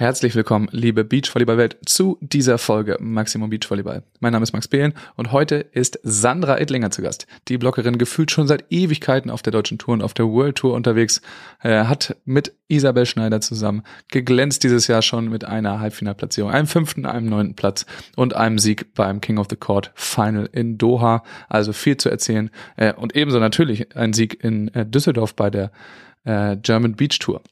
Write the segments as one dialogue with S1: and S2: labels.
S1: Herzlich willkommen, liebe Beachvolleyball-Welt, zu dieser Folge Maximum Beachvolleyball. Mein Name ist Max Behlen und heute ist Sandra Ettlinger zu Gast. Die Bloggerin gefühlt schon seit Ewigkeiten auf der deutschen Tour und auf der World Tour unterwegs, äh, hat mit Isabel Schneider zusammen geglänzt dieses Jahr schon mit einer Halbfinalplatzierung, einem fünften, einem neunten Platz und einem Sieg beim King of the Court Final in Doha. Also viel zu erzählen äh, und ebenso natürlich ein Sieg in äh, Düsseldorf bei der äh, German Beach Tour.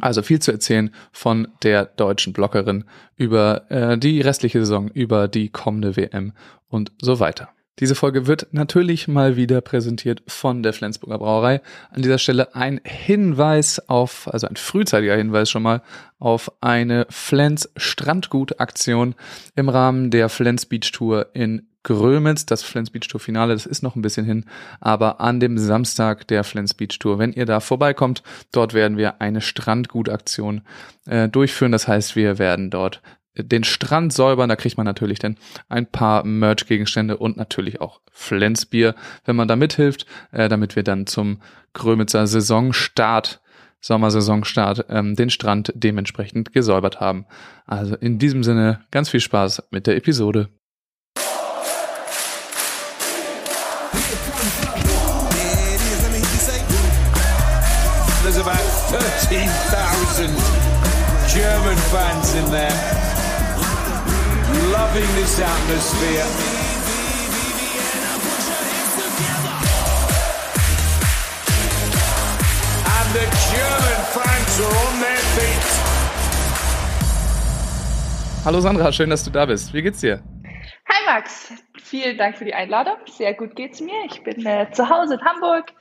S1: Also viel zu erzählen von der deutschen Bloggerin über äh, die restliche Saison, über die kommende WM und so weiter. Diese Folge wird natürlich mal wieder präsentiert von der Flensburger Brauerei. An dieser Stelle ein Hinweis auf, also ein frühzeitiger Hinweis schon mal auf eine Flens Strandgut Aktion im Rahmen der Flens Beach Tour in Grömitz, das Flens Beach Tour Finale, das ist noch ein bisschen hin, aber an dem Samstag der Flens Beach Tour, wenn ihr da vorbeikommt, dort werden wir eine Strandgutaktion äh, durchführen. Das heißt, wir werden dort den Strand säubern, da kriegt man natürlich dann ein paar Merch-Gegenstände und natürlich auch Flensbier, wenn man da mithilft, äh, damit wir dann zum Grömitzer Saisonstart Sommersaisonstart ähm, den Strand dementsprechend gesäubert haben. Also in diesem Sinne ganz viel Spaß mit der Episode.
S2: 13,000 German fans in there, loving this atmosphere. And the German fans are on their feet.
S1: Hallo Sandra, schön, dass du da bist. Wie geht's dir?
S3: Hi Max, vielen Dank für die Einladung. Sehr gut geht's mir. Ich bin äh, zu Hause in Hamburg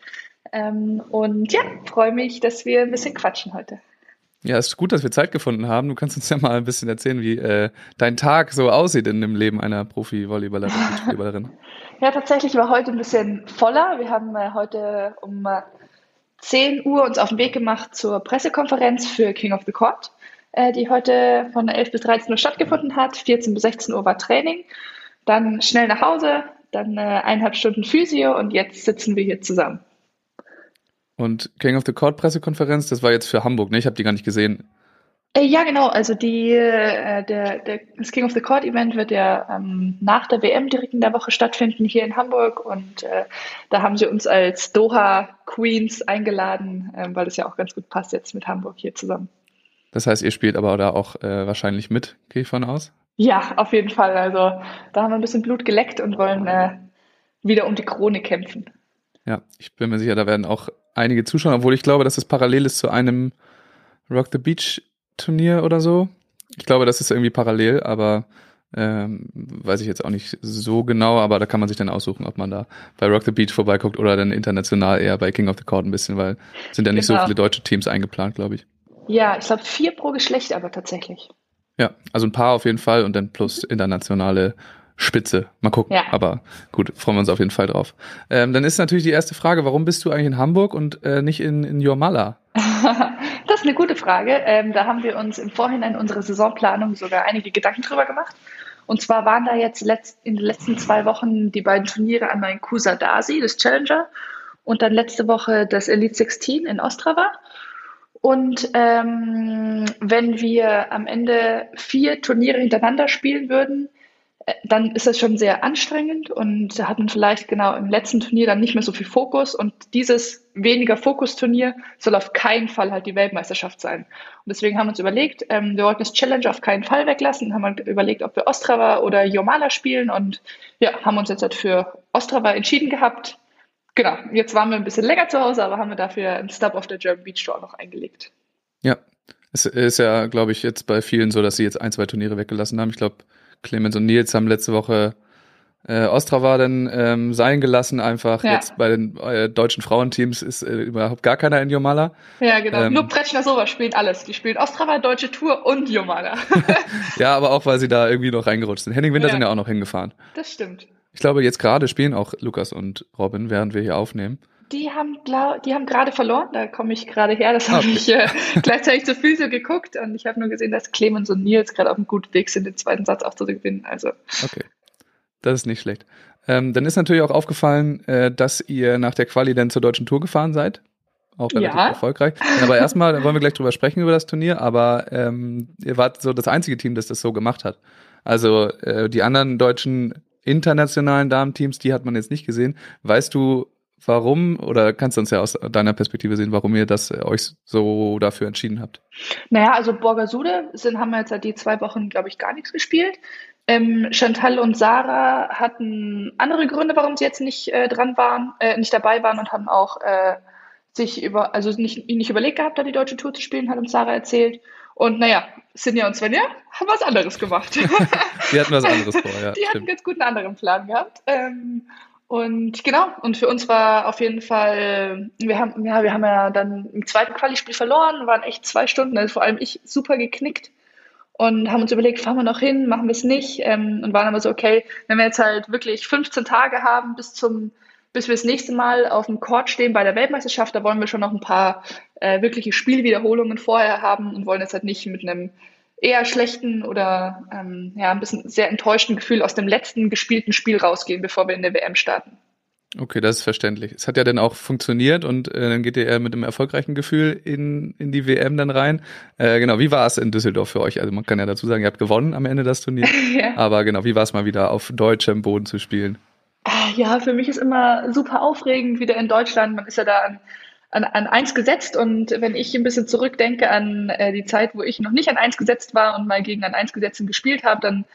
S3: ähm, und ja, freue mich, dass wir ein bisschen quatschen heute.
S1: Ja, ist gut, dass wir Zeit gefunden haben. Du kannst uns ja mal ein bisschen erzählen, wie äh, dein Tag so aussieht in dem Leben einer Profi-Volleyballerin.
S3: ja, tatsächlich war heute ein bisschen voller. Wir haben äh, heute um äh, 10 Uhr uns auf den Weg gemacht zur Pressekonferenz für King of the Court, äh, die heute von 11 bis 13 Uhr stattgefunden hat. 14 bis 16 Uhr war Training. Dann schnell nach Hause, dann äh, eineinhalb Stunden Physio und jetzt sitzen wir hier zusammen.
S1: Und King of the Court Pressekonferenz, das war jetzt für Hamburg, ne? Ich habe die gar nicht gesehen.
S3: Äh, ja, genau. Also die, äh, der, der, das King of the Court Event wird ja ähm, nach der WM direkt in der Woche stattfinden hier in Hamburg und äh, da haben sie uns als Doha Queens eingeladen, äh, weil das ja auch ganz gut passt jetzt mit Hamburg hier zusammen.
S1: Das heißt, ihr spielt aber da auch äh, wahrscheinlich mit, gehe ich von aus?
S3: Ja, auf jeden Fall. Also da haben wir ein bisschen Blut geleckt und wollen äh, wieder um die Krone kämpfen.
S1: Ja, ich bin mir sicher, da werden auch einige zuschauen, obwohl ich glaube, dass es parallel ist zu einem Rock the Beach Turnier oder so. Ich glaube, das ist irgendwie parallel, aber ähm, weiß ich jetzt auch nicht so genau, aber da kann man sich dann aussuchen, ob man da bei Rock the Beach vorbeiguckt oder dann international eher bei King of the Court ein bisschen, weil sind ja nicht genau. so viele deutsche Teams eingeplant, glaube ich.
S3: Ja, ich glaube vier pro Geschlecht aber tatsächlich.
S1: Ja, also ein paar auf jeden Fall und dann plus internationale Spitze. Mal gucken. Ja. Aber gut, freuen wir uns auf jeden Fall drauf. Ähm, dann ist natürlich die erste Frage, warum bist du eigentlich in Hamburg und äh, nicht in, in Jurmala?
S3: das ist eine gute Frage. Ähm, da haben wir uns im Vorhinein unserer Saisonplanung sogar einige Gedanken drüber gemacht. Und zwar waren da jetzt letzt, in den letzten zwei Wochen die beiden Turniere einmal in Kusadasi, das Challenger, und dann letzte Woche das Elite 16 in Ostrava. Und ähm, wenn wir am Ende vier Turniere hintereinander spielen würden, dann ist das schon sehr anstrengend und da hat man vielleicht genau im letzten Turnier dann nicht mehr so viel Fokus und dieses weniger Fokus-Turnier soll auf keinen Fall halt die Weltmeisterschaft sein. Und deswegen haben wir uns überlegt, ähm, wir wollten das Challenge auf keinen Fall weglassen, haben wir überlegt, ob wir Ostrava oder Jomala spielen und ja, haben uns jetzt halt für Ostrava entschieden gehabt. Genau, jetzt waren wir ein bisschen länger zu Hause, aber haben wir dafür einen Stub auf der German Beach Tour noch eingelegt.
S1: Ja, es ist ja, glaube ich, jetzt bei vielen so, dass sie jetzt ein, zwei Turniere weggelassen haben. Ich glaube, Clemens und Nils haben letzte Woche äh, Ostrava dann ähm, sein gelassen, einfach ja. jetzt bei den äh, deutschen Frauenteams ist äh, überhaupt gar keiner in Jomala.
S3: Ja, genau. Ähm, Nur Pretschner Sova spielen alles. Die spielen Ostrava, Deutsche Tour und Jomala.
S1: ja, aber auch, weil sie da irgendwie noch reingerutscht sind. Henning Winter ja. sind ja auch noch hingefahren.
S3: Das stimmt.
S1: Ich glaube, jetzt gerade spielen auch Lukas und Robin, während wir hier aufnehmen.
S3: Die haben, die haben gerade verloren, da komme ich gerade her. Das habe okay. ich äh, gleichzeitig zur Physio geguckt und ich habe nur gesehen, dass Clemens und Nils gerade auf einem guten Weg sind, den zweiten Satz auch zu gewinnen. Also.
S1: Okay, das ist nicht schlecht. Ähm, dann ist natürlich auch aufgefallen, äh, dass ihr nach der Quali dann zur deutschen Tour gefahren seid. auch relativ
S3: Ja.
S1: erfolgreich. Aber erstmal wollen wir gleich drüber sprechen über das Turnier, aber ähm, ihr wart so das einzige Team, das das so gemacht hat. Also äh, die anderen deutschen internationalen Damenteams, die hat man jetzt nicht gesehen. Weißt du, warum oder kannst du uns ja aus deiner Perspektive sehen, warum ihr das äh, euch so dafür entschieden habt?
S3: Naja, also Borgasude sind, haben wir jetzt seit die zwei Wochen, glaube ich, gar nichts gespielt. Ähm, Chantal und Sarah hatten andere Gründe, warum sie jetzt nicht äh, dran waren, äh, nicht dabei waren und haben auch äh, sich über, also nicht, nicht überlegt gehabt, da die deutsche Tour zu spielen, hat uns Sarah erzählt. Und naja, Sinja und Svenja haben was anderes gemacht.
S1: Wir hatten was anderes vor, ja.
S3: die hatten
S1: stimmt.
S3: ganz gut einen anderen Plan gehabt. Ähm, und genau, und für uns war auf jeden Fall, wir haben, ja, wir haben ja dann im zweiten Quali-Spiel verloren, waren echt zwei Stunden, also vor allem ich super geknickt und haben uns überlegt, fahren wir noch hin, machen wir es nicht ähm, und waren aber so, okay, wenn wir jetzt halt wirklich 15 Tage haben bis zum bis wir das nächste Mal auf dem Court stehen bei der Weltmeisterschaft, da wollen wir schon noch ein paar äh, wirkliche Spielwiederholungen vorher haben und wollen jetzt halt nicht mit einem eher schlechten oder ähm, ja, ein bisschen sehr enttäuschten Gefühl aus dem letzten gespielten Spiel rausgehen, bevor wir in der WM starten.
S1: Okay, das ist verständlich. Es hat ja dann auch funktioniert und äh, dann geht ihr eher mit einem erfolgreichen Gefühl in, in die WM dann rein. Äh, genau, wie war es in Düsseldorf für euch? Also man kann ja dazu sagen, ihr habt gewonnen am Ende das Turnier.
S3: Ja.
S1: Aber genau, wie war es mal wieder auf deutschem Boden zu spielen?
S3: Ja, für mich ist immer super aufregend, wieder in Deutschland. Man ist ja da an, an, an eins gesetzt. Und wenn ich ein bisschen zurückdenke an äh, die Zeit, wo ich noch nicht an eins gesetzt war und mal gegen ein eins gesetzten gespielt habe, dann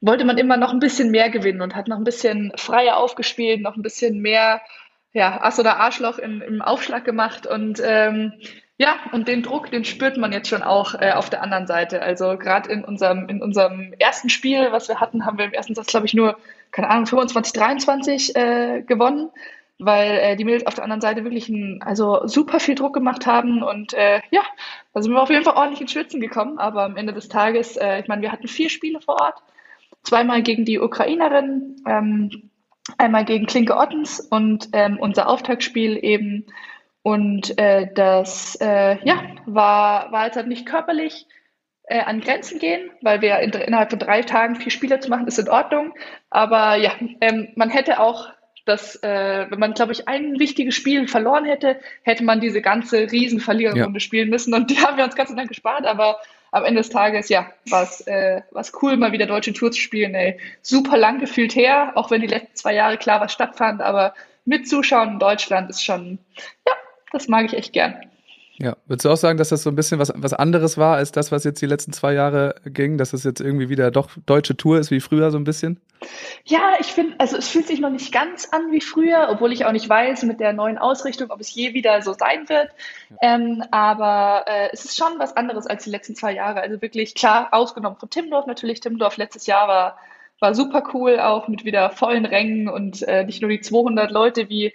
S3: wollte man immer noch ein bisschen mehr gewinnen und hat noch ein bisschen freier aufgespielt, noch ein bisschen mehr ja, Ass oder Arschloch im, im Aufschlag gemacht. Und ähm, ja, und den Druck, den spürt man jetzt schon auch äh, auf der anderen Seite. Also gerade in unserem, in unserem ersten Spiel, was wir hatten, haben wir im ersten Satz, glaube ich, nur, keine Ahnung, 25, 23 äh, gewonnen, weil äh, die Mädels auf der anderen Seite wirklich ein, also super viel Druck gemacht haben und äh, ja, da sind wir auf jeden Fall ordentlich ins Schwitzen gekommen, aber am Ende des Tages, äh, ich meine, wir hatten vier Spiele vor Ort, zweimal gegen die Ukrainerin, ähm, einmal gegen Klinke Ottens und ähm, unser Auftaktspiel eben. Und äh, das äh, ja, war, war jetzt halt nicht körperlich äh, an Grenzen gehen, weil wir in, innerhalb von drei Tagen vier Spiele zu machen, ist in Ordnung. Aber ja, ähm, man hätte auch das, äh, wenn man, glaube ich, ein wichtiges Spiel verloren hätte, hätte man diese ganze Riesenverliererrunde
S1: Ja.
S3: spielen müssen. Und die haben wir uns ganz lang gespart, aber am Ende des Tages, ja, war es äh, war's cool, mal wieder deutsche Tour zu spielen. Ey. Super lang gefühlt her, auch wenn die letzten zwei Jahre klar was stattfand, aber mit Zuschauen in Deutschland ist schon, ja, das mag ich echt gern.
S1: Ja, würdest du auch sagen, dass das so ein bisschen was, was anderes war als das, was jetzt die letzten zwei Jahre ging, dass es jetzt irgendwie wieder doch deutsche Tour ist wie früher so ein bisschen?
S3: Ja, ich finde, also es fühlt sich noch nicht ganz an wie früher, obwohl ich auch nicht weiß mit der neuen Ausrichtung, ob es je wieder so sein wird. Ähm, aber äh, es ist schon was anderes als die letzten zwei Jahre. Also wirklich klar, ausgenommen von Timmendorf natürlich. Timmendorf letztes Jahr war, war super cool, auch mit wieder vollen Rängen und äh, nicht nur die 200 Leute wie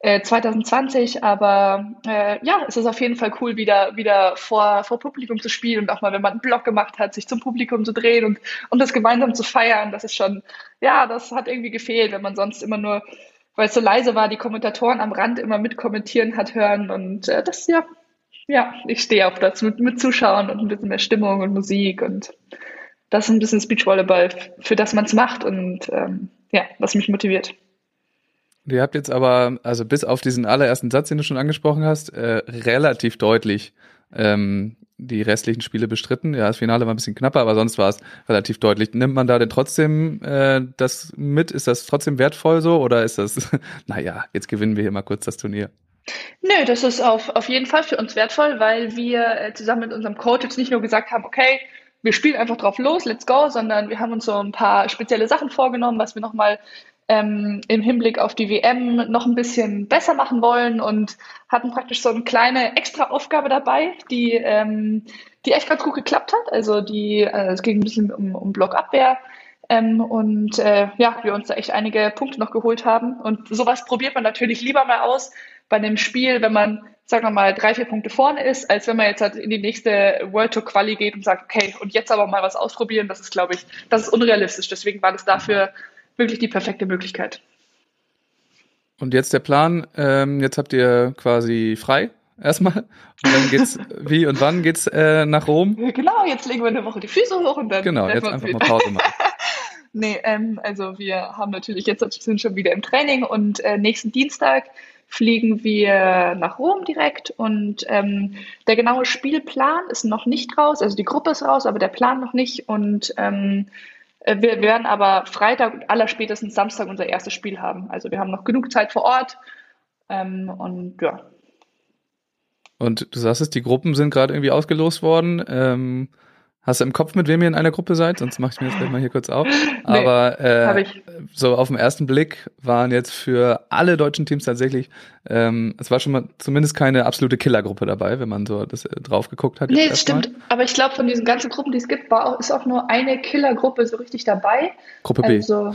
S3: äh, 2020, aber äh, ja, es ist auf jeden Fall cool, wieder, wieder vor, vor Publikum zu spielen und auch mal, wenn man einen Block gemacht hat, sich zum Publikum zu drehen und, und das gemeinsam zu feiern. Das ist schon, ja, das hat irgendwie gefehlt, wenn man sonst immer nur, weil es so leise war, die Kommentatoren am Rand immer mitkommentieren hat hören und äh, das, ja, ja, ich stehe auf das mit, mit Zuschauern und ein bisschen mehr Stimmung und Musik und das ist ein bisschen Speechvolleyball, für das man es macht und ähm, ja, was mich motiviert.
S1: Ihr habt jetzt aber, also bis auf diesen allerersten Satz, den du schon angesprochen hast, äh, relativ deutlich ähm, die restlichen Spiele bestritten. Ja, das Finale war ein bisschen knapper, aber sonst war es relativ deutlich. Nimmt man da denn trotzdem äh, das mit? Ist das trotzdem wertvoll so oder ist das, naja, jetzt gewinnen wir hier mal kurz das Turnier?
S3: Nö, das ist auf, auf jeden Fall für uns wertvoll, weil wir äh, zusammen mit unserem Coach jetzt nicht nur gesagt haben, okay, wir spielen einfach drauf los, let's go, sondern wir haben uns so ein paar spezielle Sachen vorgenommen, was wir nochmal ähm, im Hinblick auf die WM noch ein bisschen besser machen wollen und hatten praktisch so eine kleine extra Aufgabe dabei, die, ähm, die echt ganz gut geklappt hat. Also die, äh, es ging ein bisschen um, um Blockabwehr. Ähm, und äh, ja, wir uns da echt einige Punkte noch geholt haben. Und sowas probiert man natürlich lieber mal aus bei einem Spiel, wenn man, sagen wir mal, drei, vier Punkte vorne ist, als wenn man jetzt halt in die nächste World Tour Quali geht und sagt, okay, und jetzt aber mal was ausprobieren. Das ist, glaube ich, das ist unrealistisch. Deswegen war das dafür wirklich die perfekte Möglichkeit.
S1: Und jetzt der Plan, ähm, jetzt habt ihr quasi frei erstmal. Und dann geht's, wie und wann geht's äh, nach Rom?
S3: Genau, jetzt legen wir eine Woche die Füße hoch und dann.
S1: Genau, jetzt einfach mal
S3: wieder.
S1: Pause machen.
S3: Nee, ähm, also wir haben natürlich jetzt sind schon wieder im Training und äh, nächsten Dienstag fliegen wir nach Rom direkt und ähm, der genaue Spielplan ist noch nicht raus. Also die Gruppe ist raus, aber der Plan noch nicht. Und ähm, äh, wir werden aber Freitag und allerspätestens Samstag unser erstes Spiel haben. Also wir haben noch genug Zeit vor Ort. Ähm, und ja.
S1: Und du sagst es, die Gruppen sind gerade irgendwie ausgelost worden. Ähm, Hast du im Kopf, mit wem ihr in einer Gruppe seid? Sonst mache ich mir das gleich mal hier kurz auf. Aber äh, so auf den ersten Blick waren jetzt für alle deutschen Teams tatsächlich, ähm, es war schon mal zumindest keine absolute Killergruppe dabei, wenn man so das äh, drauf geguckt hat.
S3: Nee, das stimmt. Mal. Aber ich glaube, von diesen ganzen Gruppen, die es gibt, war auch, ist auch nur eine Killergruppe so richtig dabei.
S1: Gruppe B.
S3: Also,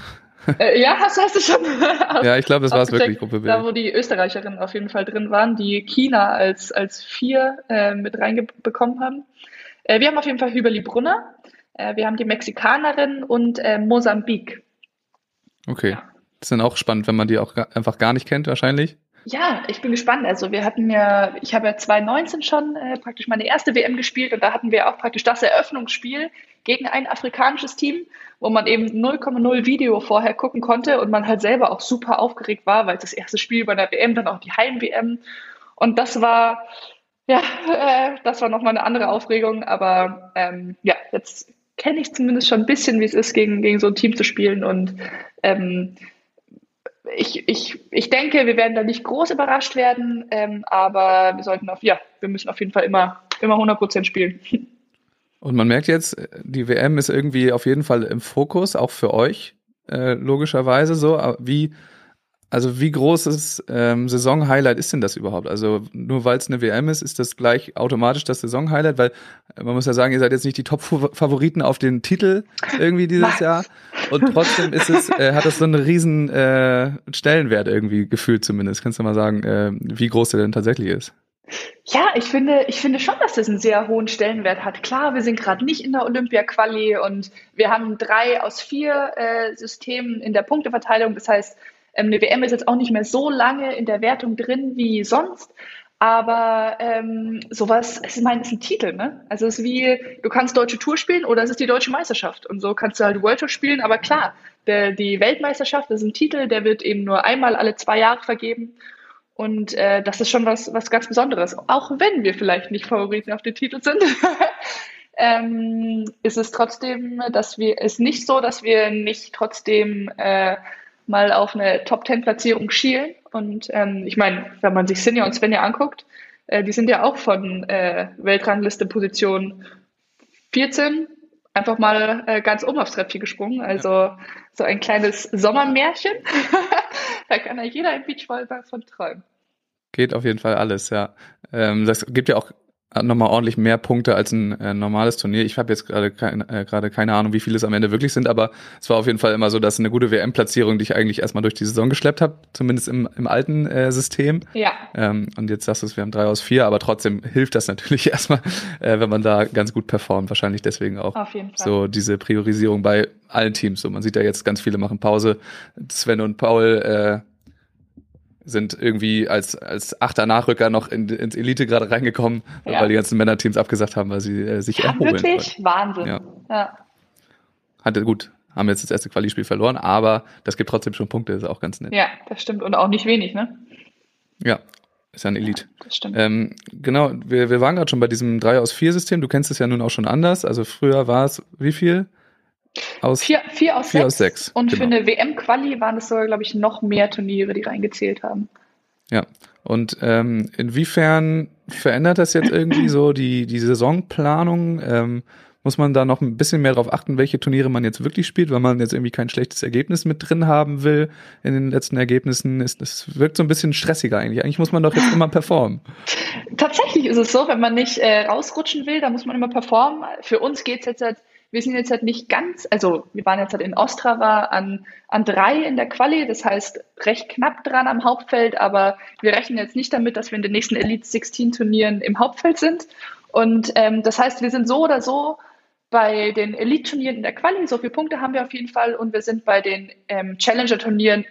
S3: äh, ja, hast, hast du schon.
S1: ja, ich glaube, das war es wirklich, Gruppe B.
S3: Da, wo die Österreicherinnen auf jeden Fall drin waren, die China als, als vier äh, mit reinbekommen haben. Äh, wir haben auf jeden Fall Hüberli Brunner, äh, wir haben die Mexikanerin und äh, Mosambik.
S1: Okay. Ja. Das ist dann auch spannend, wenn man die auch einfach gar nicht kennt, wahrscheinlich.
S3: Ja, ich bin gespannt. Also wir hatten ja, ich habe ja 2019 schon äh, praktisch meine erste WM gespielt und da hatten wir auch praktisch das Eröffnungsspiel gegen ein afrikanisches Team, wo man eben 0,0 Video vorher gucken konnte und man halt selber auch super aufgeregt war, weil das erste Spiel bei der WM, dann auch die Heim-WM. Und das war, ja, äh, das war nochmal eine andere Aufregung, aber ähm, ja, jetzt kenne ich zumindest schon ein bisschen, wie es ist, gegen, gegen so ein Team zu spielen und ähm, ich, ich, ich denke, wir werden da nicht groß überrascht werden, ähm, aber wir sollten auf, ja, wir müssen auf jeden Fall immer, immer 100 spielen.
S1: Und man merkt jetzt, die WM ist irgendwie auf jeden Fall im Fokus, auch für euch, äh, logischerweise so. Wie, also wie großes ähm, Saison-Highlight ist denn das überhaupt? Also nur weil es eine WM ist, ist das gleich automatisch das Saison-Highlight? Weil äh, man muss ja sagen, ihr seid jetzt nicht die Top-Favoriten auf den Titel irgendwie dieses Was? Jahr. Und trotzdem ist es, äh, hat das so einen riesen äh, Stellenwert irgendwie gefühlt zumindest. Kannst du mal sagen, äh, wie groß der denn tatsächlich ist?
S3: Ja, ich finde, ich finde schon, dass das einen sehr hohen Stellenwert hat. Klar, wir sind gerade nicht in der Olympia-Quali und wir haben drei aus vier äh, Systemen in der Punkteverteilung. Das heißt, ähm, eine WM ist jetzt auch nicht mehr so lange in der Wertung drin wie sonst. Aber ähm, sowas, ich meine, es ist ein Titel, ne? Also es ist wie, du kannst deutsche Tour spielen oder es ist die deutsche Meisterschaft. Und so kannst du halt World Tour spielen, aber klar, der, die Weltmeisterschaft ist ein Titel, der wird eben nur einmal alle zwei Jahre vergeben. Und äh, das ist schon was, was ganz Besonderes. Auch wenn wir vielleicht nicht Favoriten auf den Titel sind, ähm, ist es trotzdem, dass wir, ist nicht so, dass wir nicht trotzdem äh, mal auf eine Top-10-Platzierung schielen. Und ähm, ich meine, wenn man sich Sinja und Svenja anguckt, äh, die sind ja auch von äh, Weltrangliste Position 14 einfach mal äh, ganz oben aufs Treppchen gesprungen. Also ja. so ein kleines Sommermärchen. da kann ja jeder im Beachvolleyball von träumen.
S1: Geht auf jeden Fall alles, ja. Ähm, das gibt ja auch nochmal ordentlich mehr Punkte als ein äh, normales Turnier. Ich habe jetzt gerade kein, äh, gerade keine Ahnung, wie viele es am Ende wirklich sind, aber es war auf jeden Fall immer so, dass eine gute WM-Platzierung dich eigentlich erstmal durch die Saison geschleppt hat, zumindest im, im alten äh, System.
S3: Ja.
S1: Ähm, und jetzt sagst du es, wir haben drei aus vier, aber trotzdem hilft das natürlich erstmal, äh, wenn man da ganz gut performt. Wahrscheinlich deswegen auch
S3: auf jeden Fall.
S1: so diese Priorisierung bei allen Teams. So, man sieht ja jetzt ganz viele machen Pause. Sven und Paul äh, sind irgendwie als, als achter Nachrücker noch in, ins Elite gerade reingekommen, ja. weil die ganzen Männerteams abgesagt haben, weil sie äh, sich ja, erholen.
S3: Wirklich? Wollen. Wahnsinn. Ja. ja.
S1: Hatte gut, haben jetzt das erste Quali-Spiel verloren, aber das gibt trotzdem schon Punkte, ist auch ganz nett.
S3: Ja, das stimmt. Und auch nicht wenig, ne?
S1: Ja, ist ja ein Elite.
S3: Ja, das stimmt.
S1: Ähm, genau, wir, wir waren gerade schon bei diesem 3 aus 4 System. Du kennst es ja nun auch schon anders. Also früher war es wie viel?
S3: Aus vier, vier aus vier sechs. Aus sechs. Und genau. für eine WM-Quali waren es sogar, glaube ich, noch mehr Turniere, die reingezählt haben.
S1: Ja. Und ähm, inwiefern verändert das jetzt irgendwie so die, die Saisonplanung? Ähm, muss man da noch ein bisschen mehr darauf achten, welche Turniere man jetzt wirklich spielt, weil man jetzt irgendwie kein schlechtes Ergebnis mit drin haben will in den letzten Ergebnissen? Das wirkt so ein bisschen stressiger eigentlich. Eigentlich muss man doch jetzt immer performen.
S3: Tatsächlich ist es so, wenn man nicht äh, rausrutschen will, dann muss man immer performen. Für uns geht es jetzt halt wir sind jetzt halt nicht ganz, also wir waren jetzt halt in Ostrava an, an drei in der Quali, das heißt recht knapp dran am Hauptfeld, aber wir rechnen jetzt nicht damit, dass wir in den nächsten Elite 16 Turnieren im Hauptfeld sind. Und ähm, das heißt, wir sind so oder so bei den Elite-Turnieren in der Quali, so viele Punkte haben wir auf jeden Fall, und wir sind bei den ähm, Challenger-Turnieren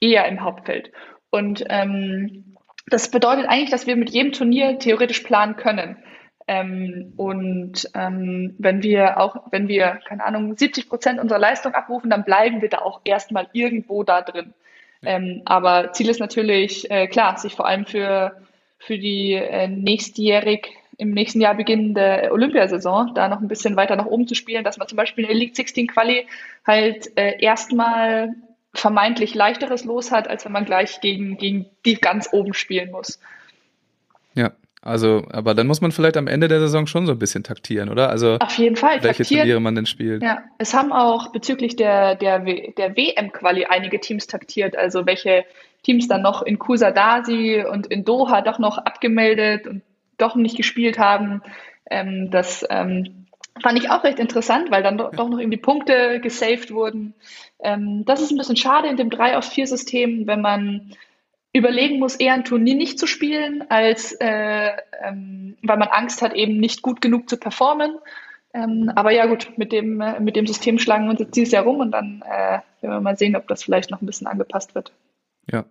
S3: eher im Hauptfeld. Und ähm, das bedeutet eigentlich, dass wir mit jedem Turnier theoretisch planen können. Ähm, und ähm, wenn wir auch, wenn wir, keine Ahnung, 70 Prozent unserer Leistung abrufen, dann bleiben wir da auch erstmal irgendwo da drin. Ähm, aber Ziel ist natürlich, äh, klar, sich vor allem für, für die äh, nächstjährig im nächsten Jahr beginnende Olympiasaison da noch ein bisschen weiter nach oben zu spielen, dass man zum Beispiel in der League 16 Quali halt äh, erstmal vermeintlich leichteres Los hat, als wenn man gleich gegen, gegen die ganz oben spielen muss.
S1: Ja, also, aber dann muss man vielleicht am Ende der Saison schon so ein bisschen taktieren, oder? Also
S3: auf jeden Fall.
S1: Welche taktieren. Turniere man denn spielt.
S3: Ja, es haben auch bezüglich der der der WM-Quali einige Teams taktiert, also welche Teams dann noch in Kusadasi und in Doha doch noch abgemeldet und doch nicht gespielt haben. Ähm, das ähm, fand ich auch recht interessant, weil dann doch, doch noch irgendwie Punkte gesaved wurden. Ähm, das ist ein bisschen schade in dem 3 aus 4 System, wenn man überlegen muss, eher ein Turnier nicht zu spielen, als äh, ähm, weil man Angst hat, eben nicht gut genug zu performen. Ähm, aber ja gut, mit dem, äh, mit dem System schlagen wir uns jetzt dieses Jahr rum und dann äh, werden wir mal sehen, ob das vielleicht noch ein bisschen angepasst wird.
S1: Ja,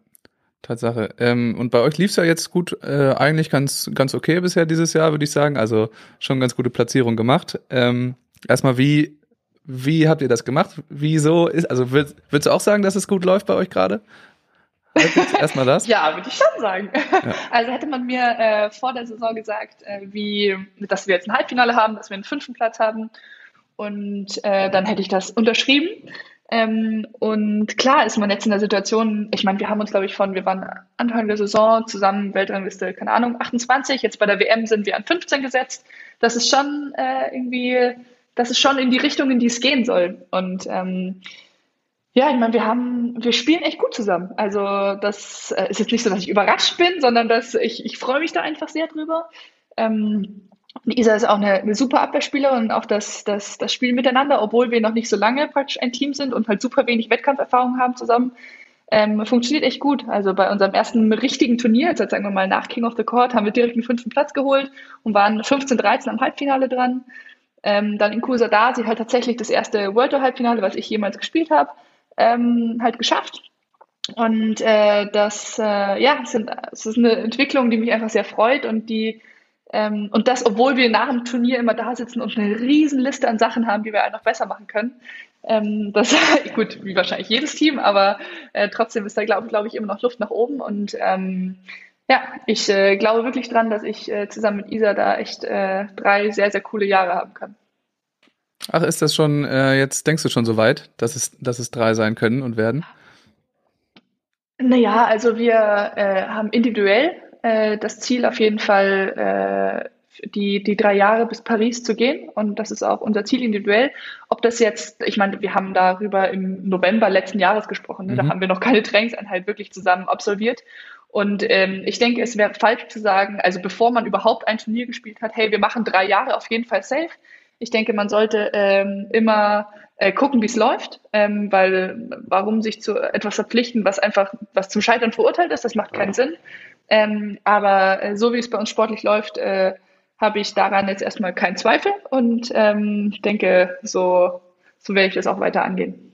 S1: Tatsache. Ähm, und bei euch lief es ja jetzt gut, äh, eigentlich ganz, ganz okay bisher dieses Jahr, würde ich sagen. Also schon ganz gute Platzierung gemacht. Ähm, erstmal, wie, wie habt ihr das gemacht? Wieso ist, also würd, würdest du auch sagen, dass es gut läuft bei euch gerade? Erstmal das?
S3: ja, würde ich schon sagen. Ja. Also hätte man mir äh, vor der Saison gesagt, äh, wie, dass wir jetzt ein Halbfinale haben, dass wir einen fünften Platz haben und äh, dann hätte ich das unterschrieben. Ähm, und klar ist man jetzt in der Situation, ich meine, wir haben uns, glaube ich, von, wir waren Anfang der Saison zusammen, Weltrangliste, keine Ahnung, 28, jetzt bei der WM sind wir an 15 gesetzt. Das ist schon äh, irgendwie, das ist schon in die Richtung, in die es gehen soll. Und ähm, ja, ich meine, wir haben, wir spielen echt gut zusammen. Also das äh, ist jetzt nicht so, dass ich überrascht bin, sondern dass ich, ich freue mich da einfach sehr drüber. Ähm, Isa ist auch eine, eine super Abwehrspielerin und auch das, das, das Spiel miteinander, obwohl wir noch nicht so lange praktisch ein Team sind und halt super wenig Wettkampferfahrung haben zusammen, ähm, funktioniert echt gut. Also bei unserem ersten richtigen Turnier, jetzt sagen wir mal nach King of the Court, haben wir direkt den fünften Platz geholt und waren 15, 13 am Halbfinale dran. Ähm, dann in Kursa da, sie halt tatsächlich das erste World Tour Halbfinale, was ich jemals gespielt habe, ähm, halt geschafft. Und äh, das, äh, ja, sind, es ist eine Entwicklung, die mich einfach sehr freut und die ähm, und das, obwohl wir nach dem Turnier immer da sitzen und eine riesen Liste an Sachen haben, die wir noch besser machen können. Ähm, das gut, wie wahrscheinlich jedes Team, aber äh, trotzdem ist da, glaube glaub ich, immer noch Luft nach oben. Und ähm, ja, ich äh, glaube wirklich dran, dass ich äh, zusammen mit Isa da echt äh, drei sehr, sehr coole Jahre haben kann.
S1: Ach, ist das schon, äh, jetzt denkst du schon so weit, dass es, dass es drei sein können und werden?
S3: Naja, also wir äh, haben individuell äh, das Ziel auf jeden Fall, äh, die, die drei Jahre bis Paris zu gehen. Und das ist auch unser Ziel individuell. Ob das jetzt, ich meine, wir haben darüber im November letzten Jahres gesprochen. Ne? Mhm. Da haben wir noch keine Trainingseinheit wirklich zusammen absolviert. Und ähm, ich denke, es wäre falsch zu sagen, also bevor man überhaupt ein Turnier gespielt hat, hey, wir machen drei Jahre auf jeden Fall safe. Ich denke, man sollte ähm, immer äh, gucken, wie es läuft, ähm, weil warum sich zu etwas verpflichten, was einfach was zum Scheitern verurteilt ist, das macht keinen Sinn. Ähm, aber äh, so wie es bei uns sportlich läuft, äh, habe ich daran jetzt erstmal keinen Zweifel und ähm, denke, so, so werde ich das auch weiter angehen.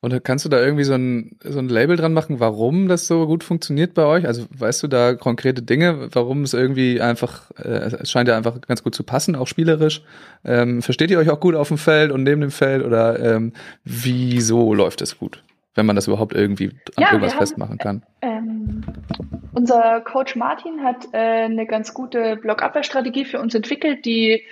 S1: Und kannst du da irgendwie so ein, so ein Label dran machen, warum das so gut funktioniert bei euch? Also weißt du da konkrete Dinge, warum es irgendwie einfach, äh, es scheint ja einfach ganz gut zu passen, auch spielerisch. Ähm, versteht ihr euch auch gut auf dem Feld und neben dem Feld oder ähm, wieso läuft es gut? wenn man das überhaupt irgendwie an ja, irgendwas haben, festmachen kann.
S3: Ähm, unser Coach Martin hat äh, eine ganz gute Blockabwehrstrategie für uns entwickelt, die,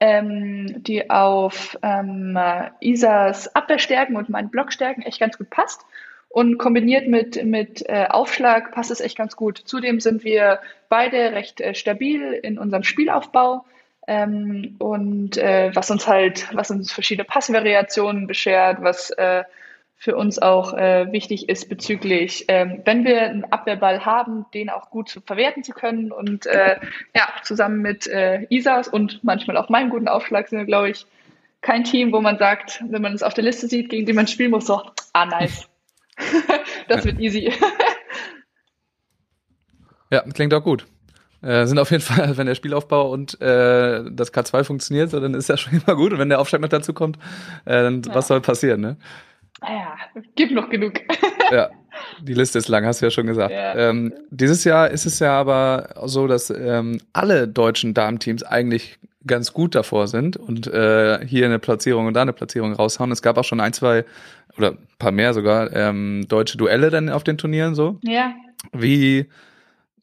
S3: ähm, die auf ähm, Isas Abwehrstärken und meinen Blockstärken echt ganz gut passt. Und kombiniert mit, mit äh, Aufschlag passt es echt ganz gut. Zudem sind wir beide recht äh, stabil in unserem Spielaufbau. Ähm, und äh, was uns halt, was uns verschiedene Passvariationen beschert, was äh, für uns auch äh, wichtig ist bezüglich, ähm, wenn wir einen Abwehrball haben, den auch gut zu verwerten zu können. Und äh, ja, zusammen mit äh, Isas und manchmal auch meinem guten Aufschlag sind wir, glaube ich, kein Team, wo man sagt, wenn man es auf der Liste sieht, gegen den man spielen muss, so, ah, nice. das wird easy.
S1: ja, klingt auch gut. Äh, sind auf jeden Fall, wenn der Spielaufbau und äh, das K2 funktioniert, so, dann ist das schon immer gut. Und wenn der Aufschlag noch dazu kommt, äh, dann ja. was soll passieren, ne?
S3: Naja, ah gibt noch genug.
S1: ja, die Liste ist lang, hast du ja schon gesagt. Ja. Ähm, dieses Jahr ist es ja aber so, dass ähm, alle deutschen Damenteams eigentlich ganz gut davor sind und äh, hier eine Platzierung und da eine Platzierung raushauen. Es gab auch schon ein, zwei oder ein paar mehr sogar, ähm, deutsche Duelle dann auf den Turnieren so.
S3: Ja.
S1: Wie,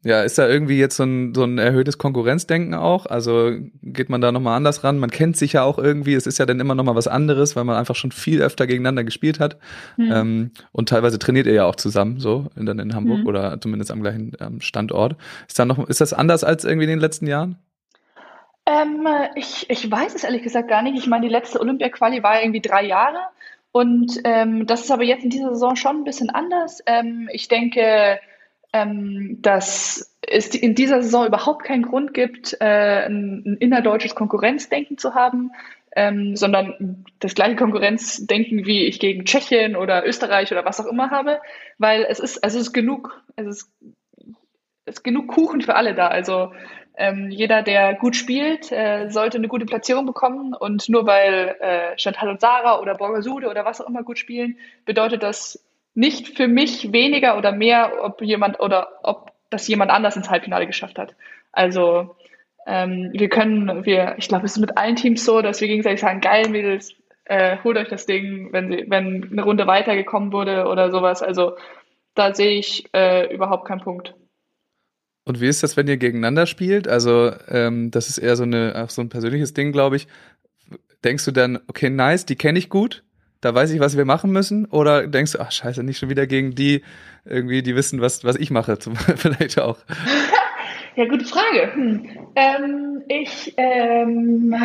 S1: ja, ist da irgendwie jetzt so ein, so ein erhöhtes Konkurrenzdenken auch? Also geht man da nochmal anders ran? Man kennt sich ja auch irgendwie, es ist ja dann immer nochmal was anderes, weil man einfach schon viel öfter gegeneinander gespielt hat.
S3: Hm.
S1: Ähm, und teilweise trainiert ihr ja auch zusammen, so in, dann in Hamburg
S3: Mhm.
S1: oder zumindest am gleichen ähm, Standort. Ist da noch, ist das anders als irgendwie in den letzten Jahren?
S3: Ähm, ich, ich weiß es ehrlich gesagt gar nicht. Ich meine, die letzte Olympia-Quali war irgendwie drei Jahre. Und ähm, das ist aber jetzt in dieser Saison schon ein bisschen anders. Ähm, ich denke, ähm, dass es in dieser Saison überhaupt keinen Grund gibt, äh, ein, ein innerdeutsches Konkurrenzdenken zu haben, ähm, sondern das gleiche Konkurrenzdenken, wie ich gegen Tschechien oder Österreich oder was auch immer habe, weil es ist, also es ist genug, es ist, es ist genug Kuchen für alle da. Also ähm, jeder, der gut spielt, äh, sollte eine gute Platzierung bekommen. Und nur weil äh, Chantal und Sarah oder Borgasude oder was auch immer gut spielen, bedeutet das nicht für mich weniger oder mehr, ob jemand oder ob das jemand anders ins Halbfinale geschafft hat. Also ähm, wir können, wir, ich glaube, es ist mit allen Teams so, dass wir gegenseitig sagen, geil, Mädels, äh, holt euch das Ding, wenn sie, wenn eine Runde weitergekommen wurde oder sowas. Also da sehe ich äh, überhaupt keinen Punkt.
S1: Und wie ist das, wenn ihr gegeneinander spielt? Also, ähm, das ist eher so, eine, so ein persönliches Ding, glaube ich. Denkst du dann, okay, nice, die kenne ich gut, da weiß ich, was wir machen müssen? Oder denkst du, ach scheiße, nicht schon wieder gegen die, irgendwie, die wissen, was, was ich mache, zum, vielleicht auch.
S3: Ja, gute Frage. Hm. Ähm, ich, ähm,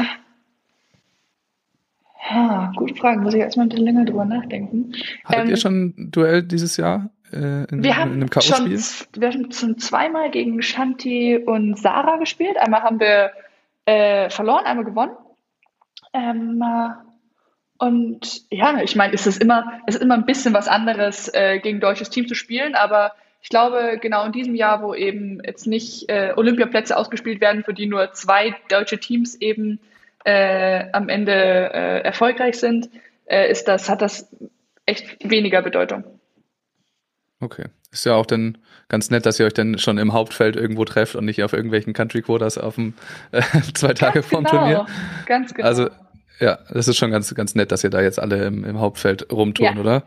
S3: ja, gute Frage. Muss ich erstmal ein bisschen länger drüber nachdenken.
S1: Hattet
S3: Ähm,
S1: ihr schon ein Duell dieses Jahr äh, in,
S3: Wir
S1: in
S3: haben
S1: einem
S3: schon, wir haben schon zweimal gegen Shanti und Sarah gespielt. Einmal haben wir äh, verloren, einmal gewonnen. Ähm, äh, und ja, ich meine, es ist immer, es ist immer ein bisschen was anderes, äh, gegen ein deutsches Team zu spielen, aber ich glaube, genau in diesem Jahr, wo eben jetzt nicht äh, Olympiaplätze ausgespielt werden, für die nur zwei deutsche Teams eben äh, am Ende äh, erfolgreich sind, äh, ist das, hat das echt weniger Bedeutung.
S1: Okay. Ist ja auch dann ganz nett, dass ihr euch dann schon im Hauptfeld irgendwo trefft und nicht auf irgendwelchen Country Quotas auf dem äh, zwei Tage
S3: Ganz
S1: vorm
S3: genau,
S1: Turnier.
S3: Ganz genau.
S1: Also, ja, das ist schon ganz, ganz nett, dass ihr da jetzt alle im, im Hauptfeld rumtun,
S3: Ja.
S1: oder?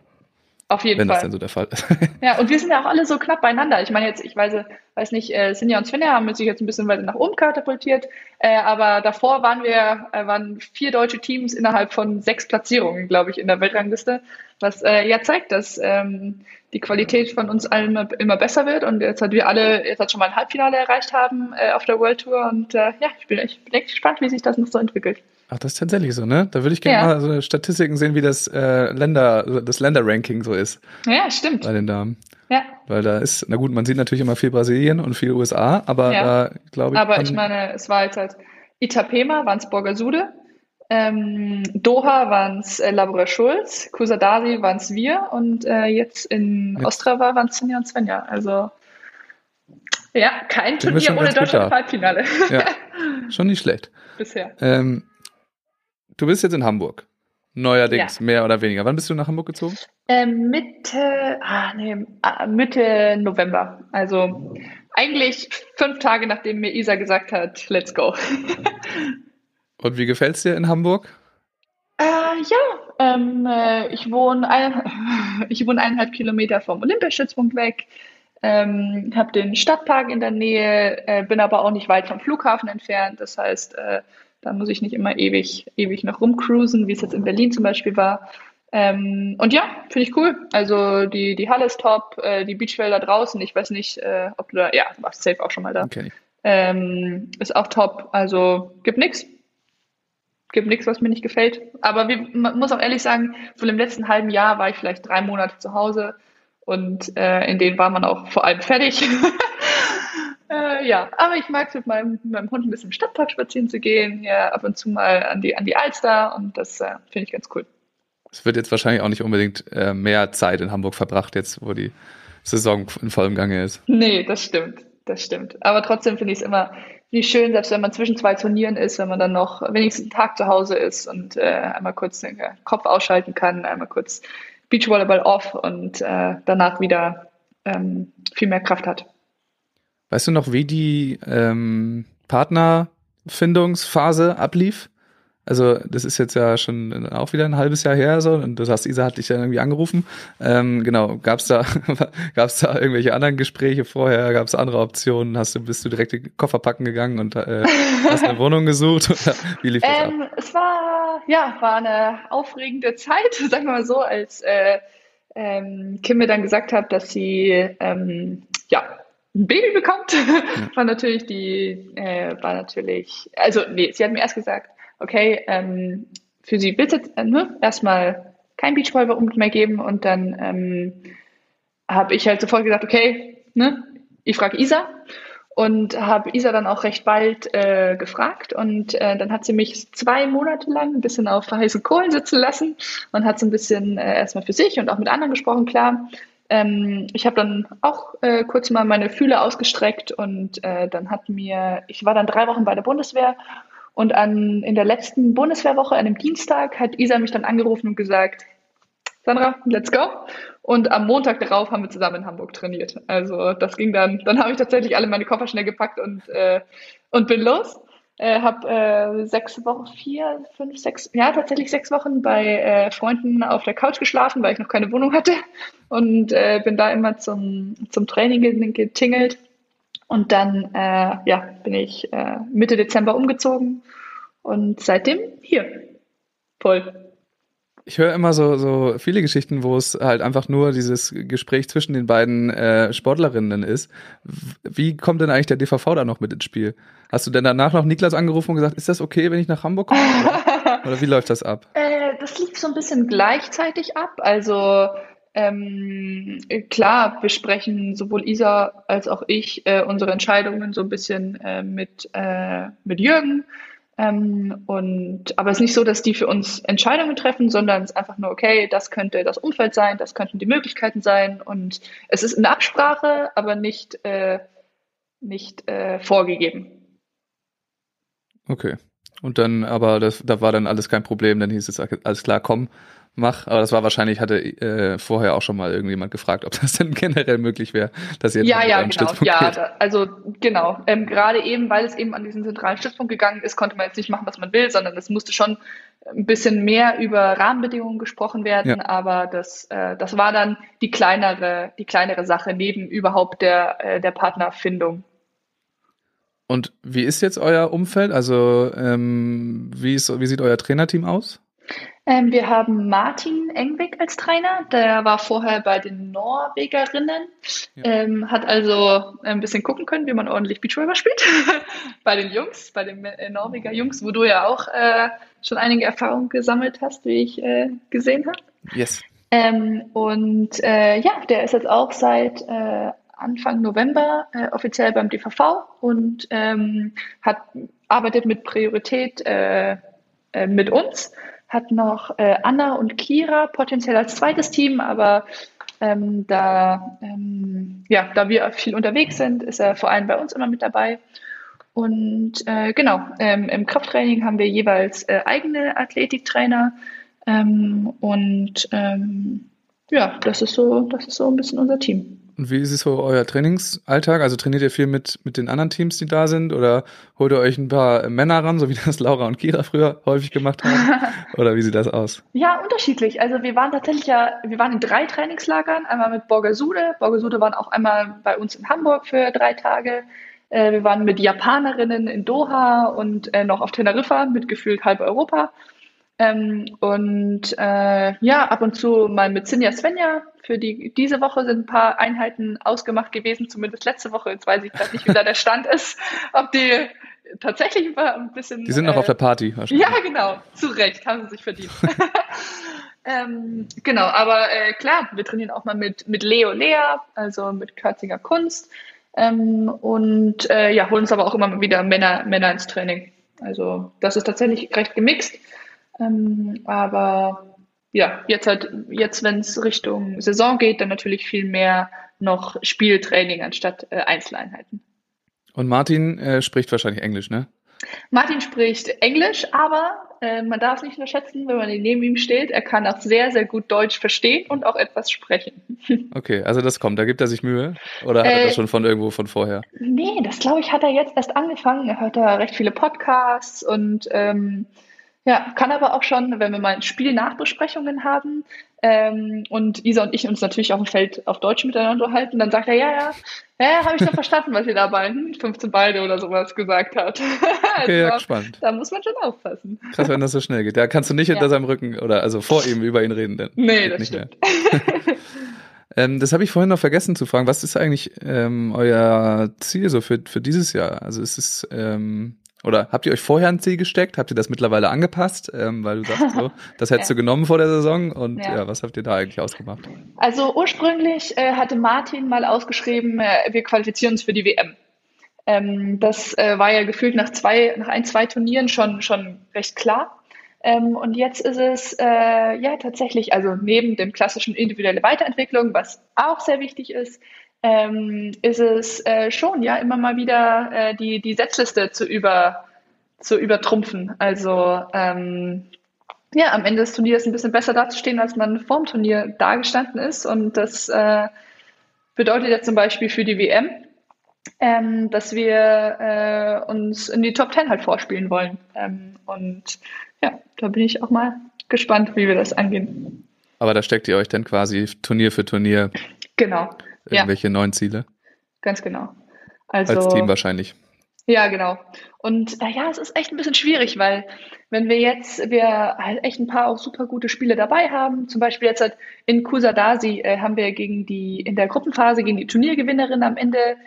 S3: Auf jeden
S1: Wenn das
S3: Fall.
S1: denn so der Fall ist.
S3: Ja, und wir sind ja auch alle so knapp beieinander. Ich meine jetzt, ich weiß, weiß nicht, äh, Sinja und Svenja haben sich jetzt ein bisschen weiter nach oben katapultiert, äh, aber davor waren wir, äh, waren vier deutsche Teams innerhalb von sechs Platzierungen, glaube ich, in der Weltrangliste, was äh, ja zeigt, dass ähm, die Qualität von uns allen immer, immer besser wird und jetzt hat wir alle, jetzt hat schon mal ein Halbfinale erreicht haben äh, auf der World Tour und äh, ja, ich bin echt, bin echt gespannt, wie sich das noch so entwickelt.
S1: Ach, das ist tatsächlich so, ne? Da würde ich gerne
S3: Ja.
S1: mal so Statistiken sehen, wie das äh, Länder, das Länderranking so ist
S3: Ja, stimmt.
S1: bei den Damen.
S3: Ja,
S1: Weil da ist, na gut, man sieht natürlich immer viel Brasilien und viel USA, aber
S3: Ja.
S1: da glaube ich.
S3: Aber ich meine, es war jetzt halt Itapema, waren es Borgasude, ähm, Doha waren es äh, Labora Schulz, Kusadasi waren es wir und äh, jetzt in
S1: Jetzt-
S3: Ostrava waren es Sinja und Svenja. Also ja, kein Turnier ohne
S1: ganz gut
S3: Deutschland im
S1: da.
S3: Halbfinale
S1: ja, schon nicht schlecht.
S3: bisher.
S1: Ähm, du bist jetzt in Hamburg. Neuerdings,
S3: Ja.
S1: mehr oder weniger. Wann bist du nach Hamburg gezogen?
S3: Ähm, Mitte, ah, nee, ah, Mitte November. Also eigentlich fünf Tage, nachdem mir Isa gesagt hat, let's go.
S1: Und wie gefällt's dir in Hamburg?
S3: Äh, ja, ähm, äh, ich wohne ein, ich wohne eineinhalb Kilometer vom Olympiastützpunkt weg, ähm, habe den Stadtpark in der Nähe, äh, bin aber auch nicht weit vom Flughafen entfernt. Das heißt, äh, da muss ich nicht immer ewig, ewig noch rumcruisen, wie es jetzt in Berlin zum Beispiel war. Ähm, und ja, finde ich cool. Also die, die Halle ist top, äh, die Beachwälder draußen. Ich weiß nicht, äh, ob du da, ja, warst safe auch schon mal da.
S1: Okay.
S3: Ähm, ist auch top. Also gibt nix. Gibt nichts, was mir nicht gefällt. Aber wie, man muss auch ehrlich sagen, von dem letzten halben Jahr war ich vielleicht drei Monate zu Hause und äh, in denen war man auch vor allem fertig. äh, ja, aber ich mag es mit meinem, mit meinem Hund ein bisschen im Stadtpark spazieren zu gehen, ja, ab und zu mal an die, an die Alster und das äh, finde ich ganz cool.
S1: Es wird jetzt wahrscheinlich auch nicht unbedingt äh, mehr Zeit in Hamburg verbracht, jetzt wo die Saison in vollem Gange ist.
S3: Nee, das stimmt. Das stimmt. Aber trotzdem finde ich es immer ich schön, selbst wenn man zwischen zwei Turnieren ist, wenn man dann noch wenigstens einen Tag zu Hause ist und äh, einmal kurz den Kopf ausschalten kann, einmal kurz Beachvolleyball off und äh, danach wieder ähm, viel mehr Kraft hat.
S1: Weißt du noch, wie die ähm, Partnerfindungsphase ablief? Also das ist jetzt ja schon auch wieder ein halbes Jahr her so und du sagst, Isa hat dich ja irgendwie angerufen. Ähm, genau, gab's da gab's da irgendwelche anderen Gespräche vorher? Gab's andere Optionen? Hast du bist du direkt die Koffer packen gegangen und äh, hast eine Wohnung gesucht? Wie lief das
S3: ähm, ab? Es war ja war eine aufregende Zeit, sagen wir mal so, als äh, ähm, Kim mir dann gesagt hat, dass sie ähm, ja ein Baby bekommt, ja. war natürlich die, äh, war natürlich, also nee, sie hat mir erst gesagt, okay, ähm, für sie wird es äh, ne, erstmal kein Beachvolleyball mehr geben und dann ähm, habe ich halt sofort gesagt, okay, ne, ich frage Isa und habe Isa dann auch recht bald äh, gefragt und äh, dann hat sie mich zwei Monate lang ein bisschen auf heiße Kohlen sitzen lassen und hat so ein bisschen äh, erstmal für sich und auch mit anderen gesprochen, klar. Ähm, ich habe dann auch äh, kurz mal meine Fühle ausgestreckt und äh, dann hat mir, ich war dann drei Wochen bei der Bundeswehr und an, in der letzten Bundeswehrwoche, an dem Dienstag, hat Isa mich dann angerufen und gesagt, Sandra, let's go. Und am Montag darauf haben wir zusammen in Hamburg trainiert. Also das ging dann, dann habe ich tatsächlich alle meine Koffer schnell gepackt und, äh, und bin los. Äh, habe äh, sechs Wochen, vier, fünf, sechs, ja tatsächlich sechs Wochen bei äh, Freunden auf der Couch geschlafen, weil ich noch keine Wohnung hatte und äh, bin da immer zum, zum Training getingelt und dann äh, ja, bin ich äh, Mitte Dezember umgezogen und seitdem hier. Voll.
S1: Ich höre immer so, so viele Geschichten, wo es halt einfach nur dieses Gespräch zwischen den beiden äh, Sportlerinnen ist. Wie kommt denn eigentlich der DVV da noch mit ins Spiel? Hast du denn danach noch Niklas angerufen und gesagt, ist das okay, wenn ich nach Hamburg komme? Oder, oder wie läuft das ab?
S3: Äh, das lief so ein bisschen gleichzeitig ab. Also ähm, klar besprechen sowohl Isa als auch ich äh, unsere Entscheidungen so ein bisschen äh, mit, äh, mit Jürgen. Ähm, und, aber es ist nicht so, dass die für uns Entscheidungen treffen, sondern es ist einfach nur, okay, das könnte das Umfeld sein, das könnten die Möglichkeiten sein. Und es ist eine Absprache, aber nicht, äh, nicht äh, vorgegeben.
S1: Okay. Und dann, aber das, da war dann alles kein Problem, dann hieß es alles klar, komm, mach. Aber das war wahrscheinlich, hatte äh, vorher auch schon mal irgendjemand gefragt, ob das denn generell möglich wäre, dass ihr
S3: Ja, ja, genau. Ja, da, also genau. Ähm, Gerade eben, weil es eben an diesen zentralen Stützpunkt gegangen ist, konnte man jetzt nicht machen, was man will, sondern es musste schon ein bisschen mehr über Rahmenbedingungen gesprochen werden. Ja. Aber das, äh, das war dann die kleinere, die kleinere Sache neben überhaupt der, äh, der Partnerfindung.
S1: Und wie ist jetzt euer Umfeld? Also ähm, wie, ist, wie sieht euer Trainerteam aus?
S3: Ähm, wir haben Martin Engweg als Trainer, der war vorher bei den Norwegerinnen, ja. ähm, hat also ein bisschen gucken können, wie man ordentlich Beachvolleyball spielt bei den Jungs, bei den äh, Norweger Jungs, wo du ja auch äh, schon einige Erfahrungen gesammelt hast, wie ich äh, gesehen habe.
S1: Yes.
S3: Ähm, und äh, ja, der ist jetzt auch seit äh, Anfang November offiziell beim DVV und ähm, hat arbeitet mit Priorität mit uns hat noch äh, Anna und Kira potenziell als zweites Team, aber ähm, da, ähm, ja, da wir viel unterwegs sind, ist er vor allem bei uns immer mit dabei. Und äh, genau, ähm, im Krafttraining haben wir jeweils äh, eigene Athletiktrainer ähm, und ähm, ja, das ist so, das ist so ein bisschen unser Team.
S1: Und wie ist es so euer Trainingsalltag? Also trainiert ihr viel mit, mit den anderen Teams, die da sind? Oder holt ihr euch ein paar Männer ran, so wie das Laura und Kira früher häufig gemacht haben? Oder wie sieht das aus?
S3: Ja, unterschiedlich. Also wir waren tatsächlich ja, wir waren in drei Trainingslagern. Einmal mit Borgasude. Borgasude waren auch einmal bei uns in Hamburg für drei Tage. Äh, wir waren mit Japanerinnen in Doha und äh, noch auf Teneriffa mit gefühlt halb Europa. Ähm, und äh, ja, ab und zu mal mit Sinja Svenja. Für die, diese Woche sind ein paar Einheiten ausgemacht gewesen, zumindest letzte Woche. Jetzt weiß ich gerade nicht, wie da der Stand ist. Ob die tatsächlich ein bisschen.
S1: Die sind noch äh, auf der Party
S3: wahrscheinlich. Ja, genau. Zu Recht. Haben sie sich verdient. ähm, genau, aber äh, klar, wir trainieren auch mal mit, mit Leo Lea, also mit Kürzinger Kunst. Ähm, und äh, ja, holen uns aber auch immer wieder Männer, Männer ins Training. Also das ist tatsächlich recht gemixt. Ähm, aber ja, jetzt halt, jetzt, wenn es Richtung Saison geht, dann natürlich viel mehr noch Spieltraining anstatt äh, Einzeleinheiten.
S1: Und Martin äh, spricht wahrscheinlich Englisch, ne?
S3: Martin spricht Englisch, aber äh, man darf es nicht unterschätzen, wenn man neben ihm steht. Er kann auch sehr, sehr gut Deutsch verstehen und auch etwas sprechen.
S1: Okay, also das kommt. Da gibt er sich Mühe? Oder hat er das äh, schon von irgendwo von vorher?
S3: Nee, das glaube ich, hat er jetzt erst angefangen. Er hört da recht viele Podcasts und ähm, Ja, kann aber auch schon, wenn wir mal Spielnachbesprechungen haben ähm, und Isa und ich uns natürlich auf dem Feld auf Deutsch miteinander unterhalten, dann sagt er, ja, ja, ja, habe ich doch verstanden, was ihr dabei hm, 15 beide oder sowas gesagt hat.
S1: Okay, ja,
S3: also,
S1: spannend.
S3: Da muss man schon aufpassen.
S1: Krass, wenn das so schnell geht. Da kannst du nicht
S3: Ja.
S1: hinter seinem Rücken oder also vor ihm über ihn reden. Denn
S3: Nee, das
S1: nicht
S3: stimmt.
S1: Ähm, das habe ich vorhin noch vergessen zu fragen. Was ist eigentlich ähm, euer Ziel so für, für dieses Jahr? Also ist es ähm, oder habt ihr euch vorher ein Ziel gesteckt? Habt ihr das mittlerweile angepasst? Ähm, weil du sagst so, das hättest
S3: Ja.
S1: du genommen vor der Saison und ja.
S3: Ja.
S1: was habt ihr da eigentlich ausgemacht?
S3: Also ursprünglich äh, hatte Martin mal ausgeschrieben, äh, wir qualifizieren uns für die WM. Ähm, das äh, war ja gefühlt nach zwei, nach ein, zwei Turnieren schon, schon recht klar. Ähm, und jetzt ist es äh, ja tatsächlich, also neben dem klassischen individuelle Weiterentwicklung, was auch sehr wichtig ist, ähm, ist es äh, schon ja immer mal wieder äh, die, die Setzliste zu über zu übertrumpfen. Also ähm, ja, am Ende des Turniers ein bisschen besser dazustehen, als man vorm Turnier dagestanden ist. Und das äh, bedeutet ja zum Beispiel für die WM, ähm, dass wir äh, uns in die Top Ten halt vorspielen wollen. Ähm, und ja, da bin ich auch mal gespannt, wie wir das angehen.
S1: Aber da steckt ihr euch dann quasi Turnier für Turnier
S3: Genau. Ja,
S1: irgendwelche neuen Ziele
S3: ganz genau. Also,
S1: als Team wahrscheinlich.
S3: Ja, genau. Und äh, ja, es ist echt ein bisschen schwierig, weil wenn wir jetzt, wir halt echt ein paar auch super gute Spiele dabei haben, zum Beispiel jetzt halt in Kusadasi äh, haben wir gegen die, in der Gruppenphase gegen die Turniergewinnerin am Ende,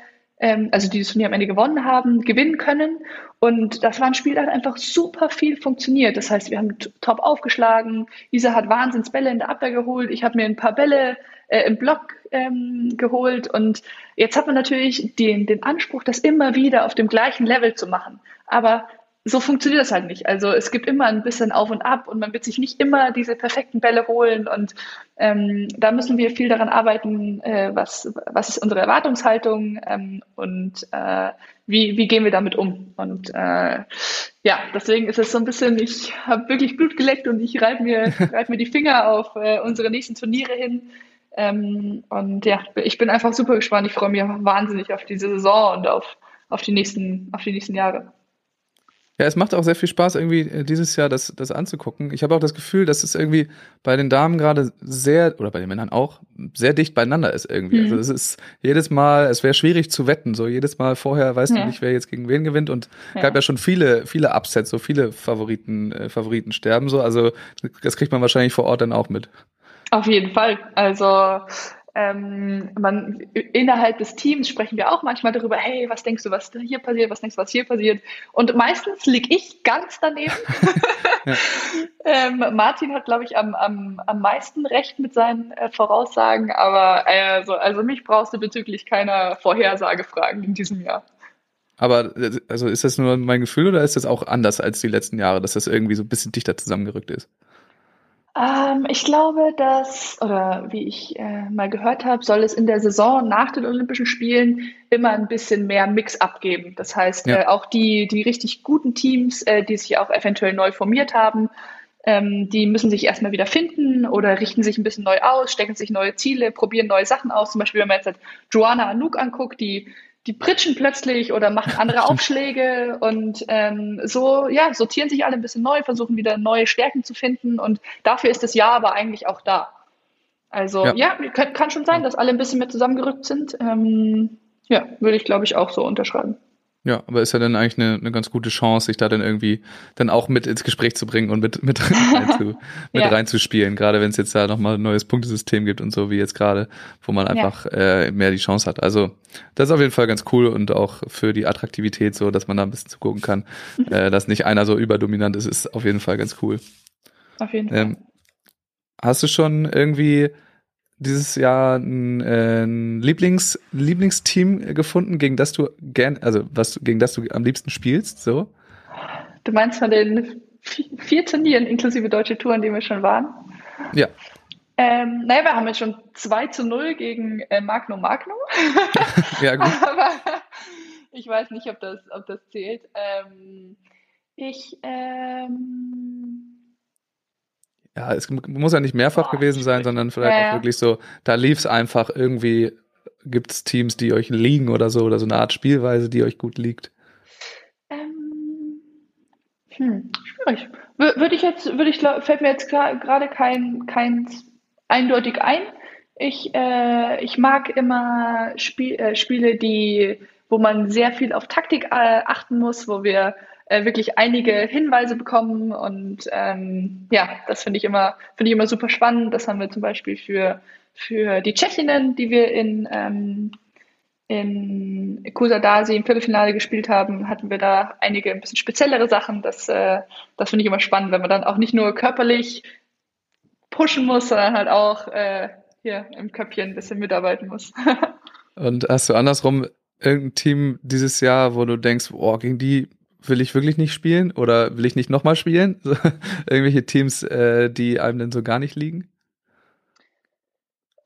S3: ähm, also die das Turnier am Ende gewonnen haben, gewinnen können. Und das war ein Spiel, da hat einfach super viel funktioniert. Das heißt, wir haben top aufgeschlagen, Isa hat Wahnsinnsbälle in der Abwehr geholt, ich habe mir ein paar Bälle äh, im Block ähm, geholt und jetzt hat man natürlich den, den Anspruch, das immer wieder auf dem gleichen Level zu machen. Aber so funktioniert das halt nicht. Also es gibt immer ein bisschen auf und ab und man wird sich nicht immer diese perfekten Bälle holen und ähm, da müssen wir viel daran arbeiten, äh, was, was ist unsere Erwartungshaltung ähm, und äh, wie, wie gehen wir damit um. Und äh, ja, deswegen ist es so ein bisschen, ich habe wirklich Blut geleckt und ich reibe mir, reib mir die Finger auf äh, unsere nächsten Turniere hin. Ähm, und ja, ich bin einfach super gespannt. Ich freue mich wahnsinnig auf diese Saison und auf, auf, die, nächsten, auf die nächsten Jahre.
S1: Ja, es macht auch sehr viel Spaß, irgendwie äh, dieses Jahr das, das anzugucken. Ich habe auch das Gefühl, dass es irgendwie bei den Damen gerade sehr, oder bei den Männern auch, sehr dicht beieinander ist irgendwie.
S3: Mhm.
S1: Also es ist jedes Mal, es wäre schwierig zu wetten. So jedes Mal vorher weißt du
S3: Ja.
S1: nicht, wer jetzt gegen wen gewinnt. Und
S3: Ja.
S1: gab ja schon viele, viele Upsets, so viele Favoriten, äh, Favoriten sterben so. Also das kriegt man wahrscheinlich vor Ort dann auch mit.
S3: Auf jeden Fall. Also ähm, man, innerhalb des Teams sprechen wir auch manchmal darüber, hey, was denkst du, was hier passiert, was denkst du, was hier passiert? Und meistens lieg ich ganz daneben.
S1: Ja.
S3: ähm, Martin hat, glaube ich, am, am, am meisten recht mit seinen äh, Voraussagen, aber äh, also, also mich brauchst du bezüglich keiner Vorhersage fragen in diesem Jahr.
S1: Aber also ist das nur mein Gefühl oder ist das auch anders als die letzten Jahre, dass das irgendwie so ein bisschen dichter zusammengerückt ist?
S3: Ähm, ich glaube, dass, oder wie ich äh, mal gehört habe, soll es in der Saison nach den Olympischen Spielen immer ein bisschen mehr Mix-up geben. Das heißt,
S1: Ja.
S3: äh, auch die, die richtig guten Teams, äh, die sich auch eventuell neu formiert haben, ähm, die müssen sich erstmal wieder finden oder richten sich ein bisschen neu aus, stecken sich neue Ziele, probieren neue Sachen aus. Zum Beispiel, wenn man jetzt halt Joanna Anouk anguckt, die die pritschen plötzlich oder machen andere Aufschläge und ähm, so, ja, sortieren sich alle ein bisschen neu, versuchen wieder neue Stärken zu finden und dafür ist das Jahr aber eigentlich auch da. Also
S1: Ja.
S3: ja, kann, kann schon sein, dass alle ein bisschen mehr zusammengerückt sind. Ähm, ja, würde ich glaube ich auch so unterschreiben.
S1: Ja, aber ist ja dann eigentlich eine, eine ganz gute Chance, sich da dann irgendwie dann auch mit ins Gespräch zu bringen und mit, mit, rein zu, mit
S3: Ja.
S1: reinzuspielen, gerade wenn es jetzt da nochmal ein neues Punktesystem gibt und so wie jetzt gerade, wo man einfach äh, mehr die Chance hat. Also das ist auf jeden Fall ganz cool und auch für die Attraktivität so, dass man da ein bisschen zugucken kann, äh, dass nicht einer so überdominant ist, ist auf jeden Fall ganz cool.
S3: Auf jeden Fall.
S1: Ähm, hast du schon irgendwie dieses Jahr ein, äh, ein Lieblings, Lieblingsteam gefunden, gegen das du gern, also was gegen das du am liebsten spielst, so?
S3: Du meinst von den vi- vier Turnieren inklusive deutsche Touren, die wir schon waren?
S1: Ja.
S3: Ähm, naja, wir haben jetzt schon 2 zu 0 gegen äh, Magno Magno.
S1: Ja, gut.
S3: Aber ich weiß nicht, ob das, ob das zählt. Ähm, ich, ähm,
S1: Ja, es muss ja nicht mehrfach
S3: Boah,
S1: gewesen sein, sondern vielleicht
S3: Ja,
S1: auch
S3: ja.
S1: wirklich so, da lief's einfach irgendwie, gibt's Teams, die euch liegen oder so, oder so eine Art Spielweise, die euch gut liegt.
S3: ähm, Hm, schwierig. Würde ich jetzt, würde ich, fällt mir jetzt gerade kein, kein eindeutig ein. Ich, äh, ich mag immer Spiel, äh, Spiele, die, wo man sehr viel auf Taktik äh, achten muss, wo wir äh, wirklich einige Hinweise bekommen und ähm, ja, das finde ich immer, finde ich immer super spannend. Das haben wir zum Beispiel für, für die Tschechinnen, die wir in, ähm, in Kusadasi im Viertelfinale gespielt haben, hatten wir da einige ein bisschen speziellere Sachen. Das, äh, das finde ich immer spannend, wenn man dann auch nicht nur körperlich pushen muss, sondern halt auch äh, hier im Köpfchen ein bisschen mitarbeiten muss.
S1: Und hast du andersrum irgendein Team dieses Jahr, wo du denkst, oh, gegen die will ich wirklich nicht spielen oder will ich nicht nochmal spielen? Irgendwelche Teams, äh, die einem denn so gar nicht liegen?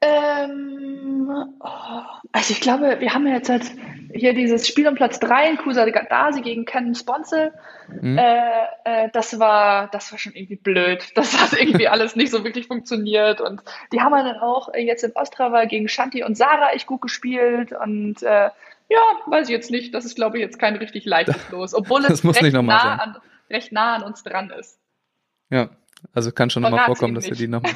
S3: Ähm, oh, also ich glaube, wir haben ja jetzt halt hier dieses Spiel um Platz 3 in Kusadasi gegen Ken Sponsel. Mhm. Äh, äh, das war, das war schon irgendwie blöd. Das hat irgendwie alles nicht so wirklich funktioniert. Und die haben dann auch jetzt in Ostrava gegen Shanti und Sarah echt gut gespielt. Und äh, ja, weiß ich jetzt nicht. Das ist, glaube ich, jetzt kein richtig leichtes Los, obwohl es recht nah, an, recht, nah an, uns dran ist.
S1: Ja, also kann schon nochmal vorkommen, dass wir die nochmal.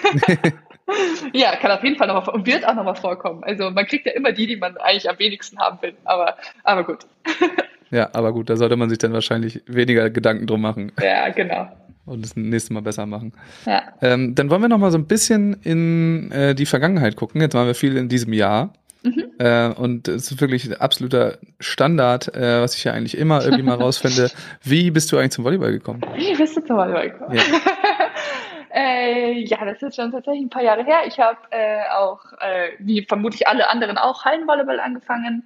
S3: ja, kann auf jeden Fall nochmal und wird auch nochmal vorkommen. Also man kriegt ja immer die, die man eigentlich am wenigsten haben will. Aber, aber gut.
S1: ja, aber gut, da sollte man sich dann wahrscheinlich weniger Gedanken drum machen.
S3: Ja, genau.
S1: Und das nächste Mal besser machen. Ja. Ähm, dann wollen wir nochmal so ein bisschen in äh, die Vergangenheit gucken. Jetzt waren wir viel in diesem Jahr. Mhm. Äh, und es ist wirklich absoluter Standard, äh, was ich ja eigentlich immer irgendwie mal rausfinde. Wie bist du eigentlich zum Volleyball gekommen?
S3: Wie bist du zum Volleyball gekommen? Ja. äh, ja, das ist schon tatsächlich ein paar Jahre her. Ich habe äh, auch, äh, wie vermutlich alle anderen auch, Hallenvolleyball angefangen.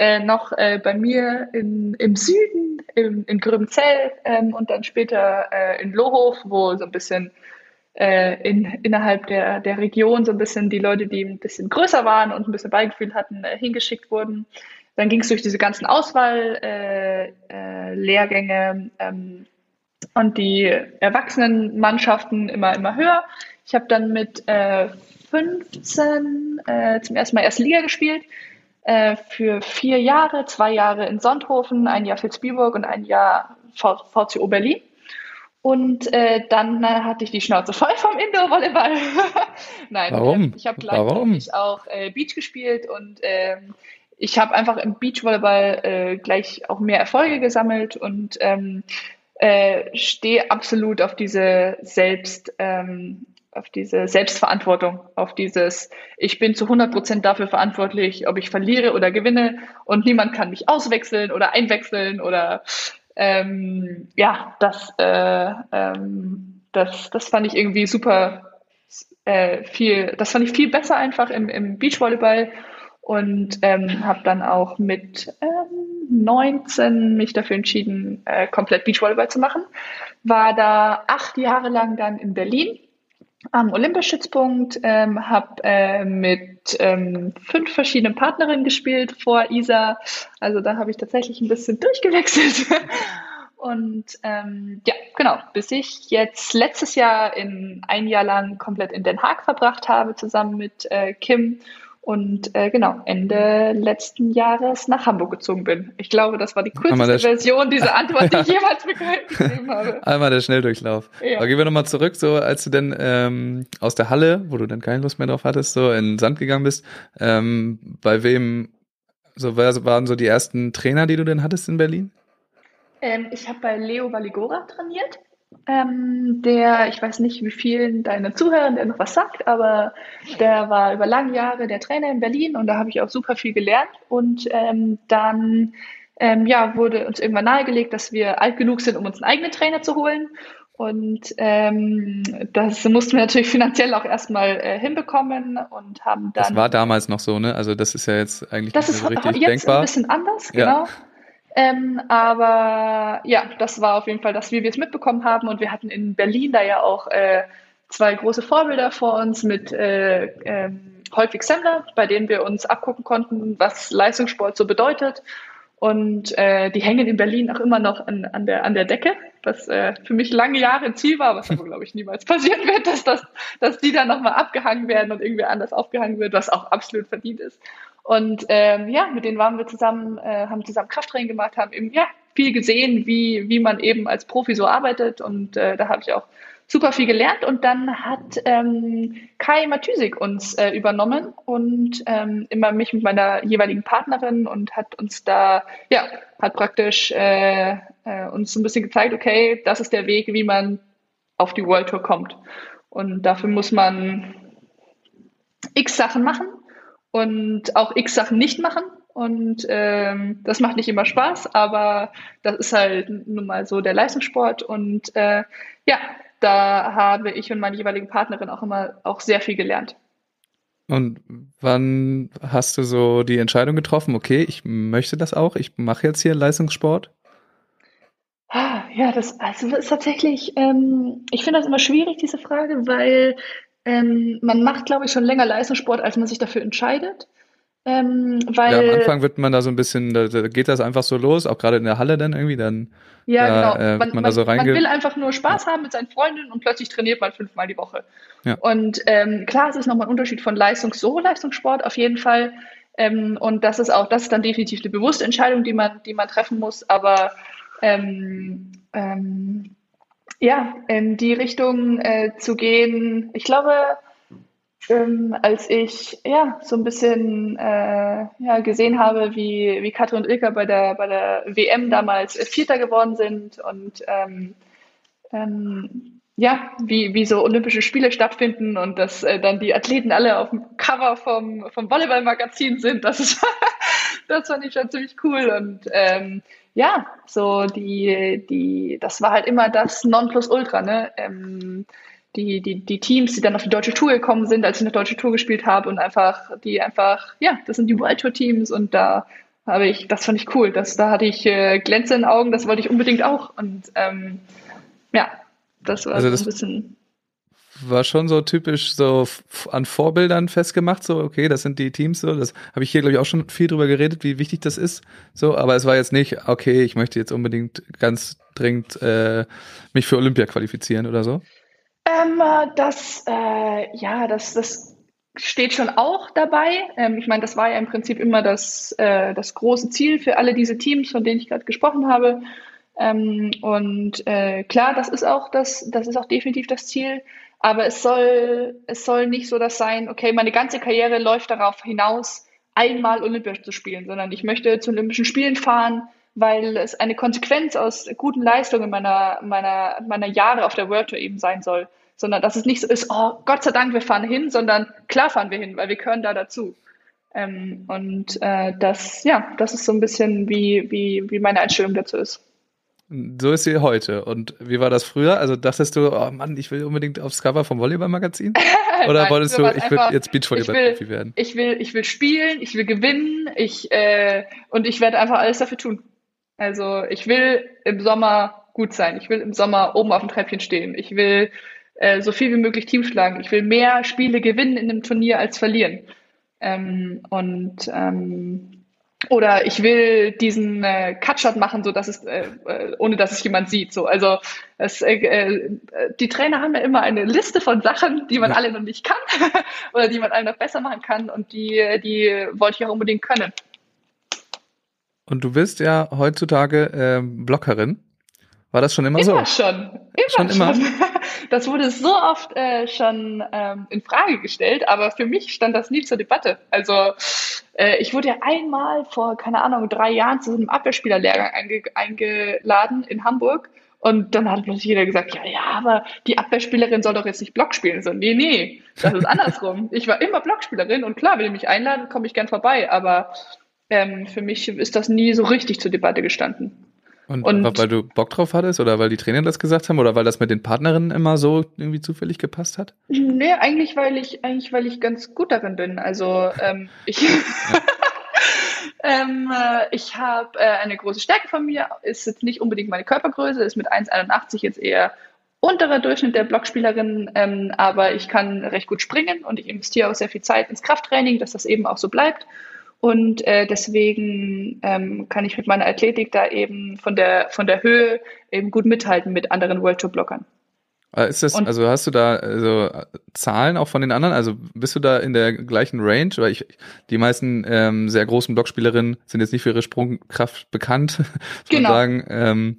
S3: Äh, noch bei mir in, im Süden, im, in Gröbenzell ähm, und dann später in Lohof, wo so ein bisschen äh, in, innerhalb der, der Region so ein bisschen die Leute, die ein bisschen größer waren und ein bisschen Beigefühl hatten, äh, hingeschickt wurden. Dann ging es durch diese ganzen Auswahllehrgänge äh, äh, ähm, und die Erwachsenenmannschaften immer, immer höher. Ich habe dann mit 15 äh, zum ersten Mal erste Liga gespielt für vier Jahre, zwei Jahre in Sonthofen, ein Jahr für Spielburg und ein Jahr VCO Berlin. Und äh, dann äh, hatte ich die Schnauze voll vom Indoor-Volleyball. Nein,
S1: Warum?
S3: ich habe gleichzeitig auch äh, Beach gespielt und ähm, ich habe einfach im Beachvolleyball äh, gleich auch mehr Erfolge gesammelt und ähm, äh, stehe absolut auf diese Selbst, ähm, auf diese Selbstverantwortung, auf dieses, ich bin zu 100 Prozent dafür verantwortlich, ob ich verliere oder gewinne und niemand kann mich auswechseln oder einwechseln oder ähm, ja, das, äh, ähm, das, das fand ich irgendwie super äh, viel, das fand ich viel besser einfach im, im Beachvolleyball und ähm, habe dann auch mit ähm, 19 mich dafür entschieden, äh, komplett Beachvolleyball zu machen. War da acht Jahre lang dann in Berlin am Olympischützpunkt, ähm, habe äh, mit ähm, fünf verschiedenen Partnerinnen gespielt vor Isa. Also da habe ich tatsächlich ein bisschen durchgewechselt. Und ähm, ja, genau, bis ich jetzt letztes Jahr in ein Jahr lang komplett in Den Haag verbracht habe, zusammen mit äh, Kim und äh, genau, Ende letzten Jahres nach Hamburg gezogen bin. Ich glaube, das war die kürzeste Version dieser Antwort, die ich jemals gegeben habe.
S1: Einmal der Schnelldurchlauf. Ja. Aber gehen wir nochmal zurück, so als du denn ähm, aus der Halle, wo du dann keine Lust mehr drauf hattest, so in den Sand gegangen bist, ähm, bei wem, so wer waren so die ersten Trainer, die du denn hattest in Berlin?
S3: Ähm, ich habe bei Leo Valigora trainiert. Ähm, der, ich weiß nicht, wie vielen deiner Zuhörer der noch was sagt, aber der war über lange Jahre der Trainer in Berlin und da habe ich auch super viel gelernt. Und ähm, dann ähm, ja, wurde uns irgendwann nahegelegt, dass wir alt genug sind, um uns einen eigenen Trainer zu holen. Und ähm, das mussten wir natürlich finanziell auch erstmal äh, hinbekommen und haben dann.
S1: Das war damals noch so, ne? Also das ist ja jetzt eigentlich
S3: das nicht
S1: so
S3: richtig jetzt denkbar. ein bisschen anders, genau. Ja. Ähm, aber ja, das war auf jeden Fall das, wie wir es mitbekommen haben. Und wir hatten in Berlin da ja auch äh, zwei große Vorbilder vor uns mit äh, ähm, Holtwig Semmler, bei denen wir uns abgucken konnten, was Leistungssport so bedeutet. Und äh, die hängen in Berlin auch immer noch an, an, der, an der Decke, was äh, für mich lange Jahre ein Ziel war, was aber, glaube ich, niemals passieren wird, dass, das, dass die dann nochmal abgehangen werden und irgendwie anders aufgehangen wird, was auch absolut verdient ist. Und ähm, ja, mit denen waren wir zusammen, äh, haben zusammen Krafttraining gemacht, haben eben ja viel gesehen, wie, wie man eben als Profi so arbeitet. Und äh, da habe ich auch super viel gelernt. Und dann hat ähm, Kai Matysik uns äh, übernommen und ähm, immer mich mit meiner jeweiligen Partnerin und hat uns da, ja, hat praktisch äh, äh, uns so ein bisschen gezeigt, okay, das ist der Weg, wie man auf die World Tour kommt. Und dafür muss man x Sachen machen und auch x Sachen nicht machen. Und ähm, das macht nicht immer Spaß, aber das ist halt nun mal so der Leistungssport. Und äh, ja, da habe ich und meine jeweilige Partnerin auch immer auch sehr viel gelernt.
S1: Und wann hast du so die Entscheidung getroffen, okay, ich möchte das auch, ich mache jetzt hier Leistungssport?
S3: Ah, ja, das, also das ist tatsächlich, ähm, ich finde das immer schwierig, diese Frage, weil ähm, man macht, glaube ich, schon länger Leistungssport, als man sich dafür entscheidet.
S1: Ähm, weil, ja, am Anfang wird man da so ein bisschen, da, da, geht das einfach so los, auch gerade in der Halle dann irgendwie, dann
S3: ja, da, genau. Äh, man, man, man, so man, will einfach nur Spaß haben mit seinen Freundinnen und plötzlich trainiert man fünfmal die Woche. Ja. Und ähm, klar, es ist nochmal ein Unterschied von Leistungs-, so Leistungssport auf jeden Fall. Ähm, und das ist auch, das ist dann definitiv eine bewusste Entscheidung, die man, die man treffen muss. Aber ähm, ähm, ja, in die Richtung äh, zu gehen, ich glaube, ähm, als ich ja so ein bisschen äh, ja, gesehen habe, wie, wie Katrin und Ilka bei der, bei der WM damals Vierter geworden sind und ähm, ähm, ja, wie, wie so Olympische Spiele stattfinden und dass äh, dann die Athleten alle auf dem Cover vom, vom Volleyball-Magazin sind, das ist das fand ich schon ziemlich cool und ähm, ja, so die, die, das war halt immer das Nonplusultra, ne? Ähm, die, die, die Teams, die dann auf die deutsche Tour gekommen sind, als ich eine deutsche Tour gespielt habe und einfach, die einfach, ja, das sind die World Tour Teams und da habe ich, das fand ich cool, das, da hatte ich äh, Glänze in den Augen, das wollte ich unbedingt auch und ähm, ja, das war also so ein bisschen
S1: war schon so typisch so an Vorbildern festgemacht, so, okay, das sind die Teams, so, das habe ich hier, glaube ich, auch schon viel drüber geredet, wie wichtig das ist, so, aber es war jetzt nicht, okay, ich möchte jetzt unbedingt ganz dringend äh, mich für Olympia qualifizieren oder so.
S3: Ähm, das, äh, ja, das, das steht schon auch dabei. Ähm, ich meine, das war ja im Prinzip immer das, äh, das große Ziel für alle diese Teams, von denen ich gerade gesprochen habe. Ähm, und äh, klar, das ist auch das, das ist auch definitiv das Ziel. Aber es soll, es soll nicht so das sein, okay, meine ganze Karriere läuft darauf hinaus, einmal olympisch zu spielen, sondern ich möchte zu Olympischen Spielen fahren, weil es eine Konsequenz aus guten Leistungen meiner, meiner, meiner Jahre auf der World Tour eben sein soll. Sondern dass es nicht so ist, oh Gott sei Dank, wir fahren hin, sondern klar fahren wir hin, weil wir gehören da dazu. Ähm, und äh, das, ja, das ist so ein bisschen, wie, wie, wie meine Einstellung dazu ist.
S1: So ist sie heute. Und wie war das früher? Also dachtest du, oh Mann, ich will unbedingt aufs Cover vom Volleyball-Magazin? Oder Nein, wolltest du, ich will jetzt Beachvolleyball-Profi werden?
S3: Ich will, ich will spielen, ich will gewinnen, ich, äh, und ich werde einfach alles dafür tun. Also ich will im Sommer gut sein. Ich will im Sommer oben auf dem Treppchen stehen. Ich will äh, so viel wie möglich Team schlagen. Ich will mehr Spiele gewinnen in einem Turnier als verlieren. Ähm, und ähm, oder ich will diesen äh, Cutshot machen, so dass es, äh, äh, ohne dass es jemand sieht. So, also es, äh, äh, die Trainer haben ja immer eine Liste von Sachen, die man ja. alle noch nicht kann oder die man alle noch besser machen kann und die, die wollte ich auch unbedingt können.
S1: Und du bist ja heutzutage äh, Blockerin. War das schon immer,
S3: immer
S1: so?
S3: Schon. Immer schon. Immer. Schon. Das wurde so oft äh, schon ähm, in Frage gestellt, aber für mich stand das nie zur Debatte. Also äh, ich wurde ja einmal vor, keine Ahnung, drei Jahren zu einem Abwehrspielerlehrgang einge eingeladen in Hamburg. Und dann hat plötzlich jeder gesagt, ja, ja, aber die Abwehrspielerin soll doch jetzt nicht Block spielen. So, nee, nee, das ist andersrum. ich war immer Blockspielerin und klar, wenn ihr mich einladen, komme ich gern vorbei. Aber ähm, für mich ist das nie so richtig zur Debatte gestanden.
S1: Und, und, weil du Bock drauf hattest oder weil die Trainer das gesagt haben oder weil das mit den Partnerinnen immer so irgendwie zufällig gepasst hat?
S3: Nee, eigentlich weil ich, eigentlich weil ich ganz gut darin bin. Also ähm, ich, ähm, äh, ich habe äh, eine große Stärke von mir, ist jetzt nicht unbedingt meine Körpergröße, ist mit 1,81 jetzt eher unterer Durchschnitt der Blockspielerin, ähm, aber ich kann recht gut springen und ich investiere auch sehr viel Zeit ins Krafttraining, dass das eben auch so bleibt. Und äh, deswegen ähm, kann ich mit meiner Athletik da eben von der, von der Höhe eben gut mithalten mit anderen World Tour Blockern.
S1: Äh, Ist das,
S3: Und-
S1: also hast du da also Zahlen auch von den anderen? Also bist du da in der gleichen Range? Weil ich, die meisten ähm, sehr großen Blockspielerinnen sind jetzt nicht für ihre Sprungkraft bekannt,
S3: Genau.
S1: sagen. Ähm,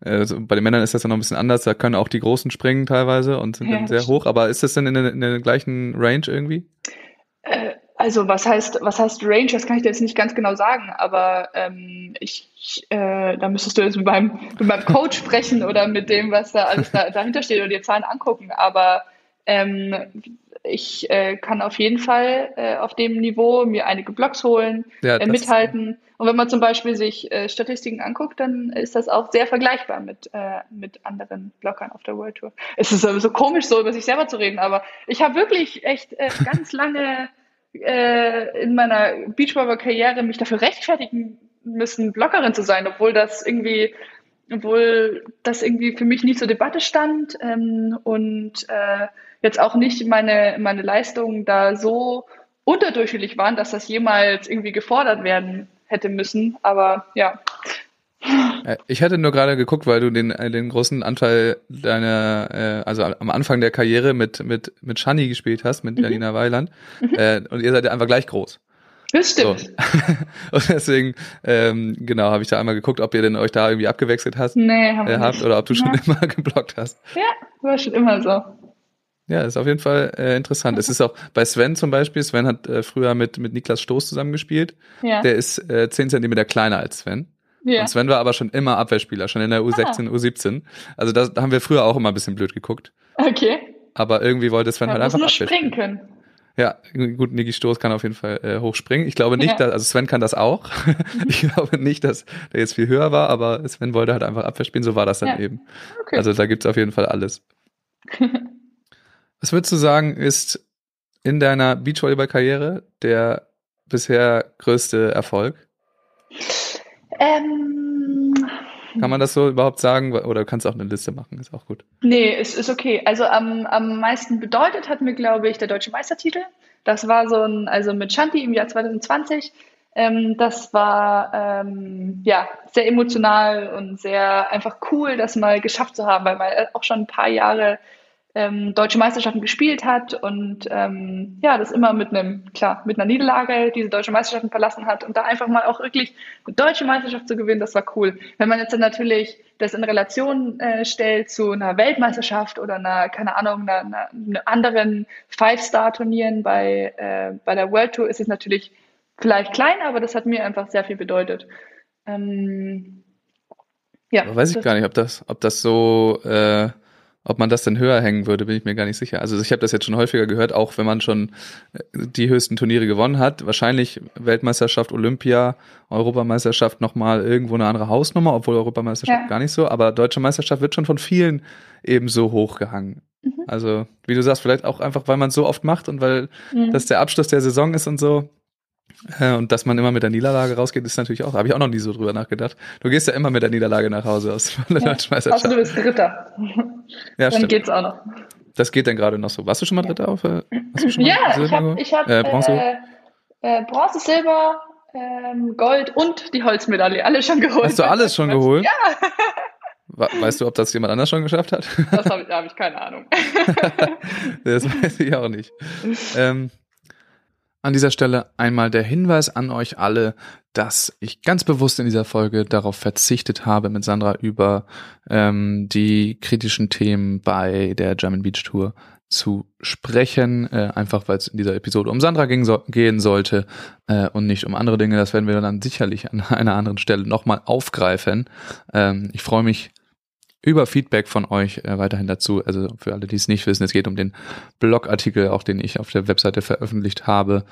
S1: also bei den Männern ist das ja noch ein bisschen anders. Da können auch die Großen springen teilweise und sind
S3: Ja,
S1: dann sehr hoch. Aber ist das denn in der, in der gleichen Range irgendwie?
S3: Also was heißt, was heißt Range? Das kann ich dir jetzt nicht ganz genau sagen, aber ähm, ich, äh, da müsstest du jetzt mit meinem, mit meinem Coach sprechen oder mit dem, was da alles da, dahinter steht oder dir Zahlen angucken. Aber ähm, ich äh, kann auf jeden Fall äh, auf dem Niveau mir einige Blogs holen,
S1: Ja,
S3: äh, mithalten. Und wenn man zum Beispiel sich äh, Statistiken anguckt, dann ist das auch sehr vergleichbar mit, äh, mit anderen Blockern auf der World Tour. Es ist so komisch, so über sich selber zu reden, aber ich habe wirklich echt äh, ganz lange äh, in meiner Beachvolleyball-Karriere mich dafür rechtfertigen müssen, Blockerin zu sein, obwohl das irgendwie, obwohl das irgendwie für mich nicht zur Debatte stand ähm, und äh, jetzt auch nicht meine, meine Leistungen da so unterdurchschnittlich waren, dass das jemals irgendwie gefordert werden hätte müssen. Aber ja,
S1: Ich hatte nur gerade geguckt, weil du den, äh, den großen Anteil deiner, äh, also am Anfang der Karriere mit, mit, mit Shani gespielt hast, mit Janina Weiland. Äh, und ihr seid ja einfach gleich groß.
S3: das
S1: So.
S3: stimmt.
S1: und deswegen, ähm, genau, habe ich da einmal geguckt, ob ihr denn euch da irgendwie abgewechselt hast,
S3: Nee, haben wir
S1: äh, habt oder ob du schon
S3: Ja.
S1: immer geblockt hast.
S3: Ja, war schon immer so.
S1: Ja, ist auf jeden Fall äh, interessant. Es ist auch bei Sven zum Beispiel, Sven hat äh, früher mit, mit Niklas Stoß zusammengespielt.
S3: Ja.
S1: Der ist äh, 10 Zentimeter kleiner als Sven.
S3: Ja.
S1: Und Sven war aber schon immer Abwehrspieler, schon in der U16, U17. Also das, da haben wir früher auch immer ein bisschen blöd geguckt.
S3: Okay.
S1: Aber irgendwie wollte Sven
S3: Man
S1: halt einfach
S3: nur
S1: Abwehr
S3: springen können.
S1: Ja, gut, Niki Stoß kann auf jeden Fall äh, hochspringen. Ich glaube nicht,
S3: Ja.
S1: dass, also Sven kann das auch. ich glaube nicht, dass der jetzt viel höher war, aber Sven wollte halt einfach Abwehr spielen, so war das dann
S3: Ja.
S1: eben.
S3: Okay.
S1: Also da gibt's auf jeden Fall alles. Was würdest du sagen, ist in deiner Beachvolleyball-Karriere der bisher größte Erfolg?
S3: Ähm,
S1: Kann man das so überhaupt sagen? Oder kannst du auch eine Liste machen, ist auch gut.
S3: Nee, es ist okay. Also am, am meisten bedeutet hat mir, glaube ich, der deutsche Meistertitel. Das war so ein, also mit Shanti im Jahr 2020. Ähm, das war ähm, ja sehr emotional und sehr einfach cool, das mal geschafft zu haben, weil man auch schon ein paar Jahre ähm, deutsche Meisterschaften gespielt hat und ähm, ja, das immer mit einem, klar, mit einer Niederlage diese deutsche Meisterschaften verlassen hat und da einfach mal auch wirklich eine deutsche Meisterschaft zu gewinnen, das war cool. Wenn man jetzt dann natürlich das in Relation äh, stellt zu einer Weltmeisterschaft oder einer, keine Ahnung, einer, einer, anderen Five-Star-Turnieren bei, äh, bei der World Tour, ist es natürlich vielleicht klein, aber das hat mir einfach sehr viel bedeutet. Ähm, ja,
S1: Aber weiß ich gar nicht, ob das, ob das so, äh, ob man das denn höher hängen würde, bin ich mir gar nicht sicher. Also ich habe das jetzt schon häufiger gehört, auch wenn man schon äh, die höchsten Turniere gewonnen hat. Wahrscheinlich Weltmeisterschaft, Olympia, Europameisterschaft nochmal irgendwo eine andere Hausnummer, obwohl Europameisterschaft
S3: Ja.
S1: gar nicht so. Aber Deutsche Meisterschaft wird schon von vielen eben so hochgehangen.
S3: Mhm.
S1: Also wie du sagst, vielleicht auch einfach, weil man es so oft macht und weil
S3: Mhm.
S1: das der Abschluss der Saison ist und so. Äh, Und dass man immer mit der Niederlage rausgeht, ist natürlich auch, habe ich auch noch nie so drüber nachgedacht. Du gehst ja immer mit der Niederlage nach Hause aus der
S3: Ja. Außer
S1: Meisterschaft.
S3: du bist Dritter.
S1: Ja,
S3: Dann
S1: stimmt.
S3: geht's auch noch.
S1: Das geht dann gerade noch so. Warst du schon mal Dritter auf? äh, mal
S3: Ja, ich habe ich hab,
S1: äh, Bronze.
S3: äh, äh, Bronze, Silber, ähm, Gold und die Holzmedaille. Alle schon geholt.
S1: Hast du alles schon geholt?
S3: Ja,
S1: Weißt du, ob das jemand anders schon geschafft hat?
S3: das habe ich, hab ich keine Ahnung.
S1: das weiß ich auch nicht. Ähm, an dieser Stelle einmal der Hinweis an euch alle, dass ich ganz bewusst in dieser Folge darauf verzichtet habe, mit Sandra über ähm, die kritischen Themen bei der German Beach Tour zu sprechen, äh, einfach weil es in dieser Episode um Sandra ging, so, gehen sollte äh, und nicht um andere Dinge. Das werden wir dann sicherlich an einer anderen Stelle nochmal aufgreifen. Ähm, ich freue mich über Feedback von euch äh, weiterhin dazu. Also für alle, die es nicht wissen, es geht um den Blogartikel, auch den ich auf der Webseite veröffentlicht habe.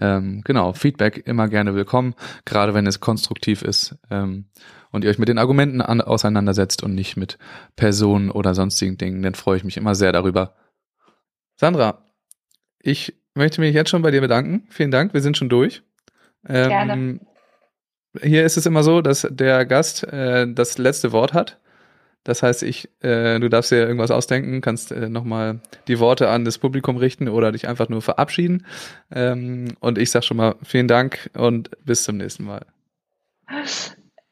S1: Ähm, genau, Feedback immer gerne willkommen, gerade wenn es konstruktiv ist ähm, und ihr euch mit den Argumenten an, auseinandersetzt und nicht mit Personen oder sonstigen Dingen, dann freue ich mich immer sehr darüber. Sandra, ich möchte mich jetzt schon bei dir bedanken. Vielen Dank, wir sind schon durch. Ähm,
S3: Gerne.
S1: Hier ist es immer so, dass der Gast äh, das letzte Wort hat. Das heißt, ich, äh, du darfst dir irgendwas ausdenken, kannst äh, nochmal die Worte an das Publikum richten oder dich einfach nur verabschieden. Ähm, und ich sag schon mal vielen Dank und bis zum nächsten Mal.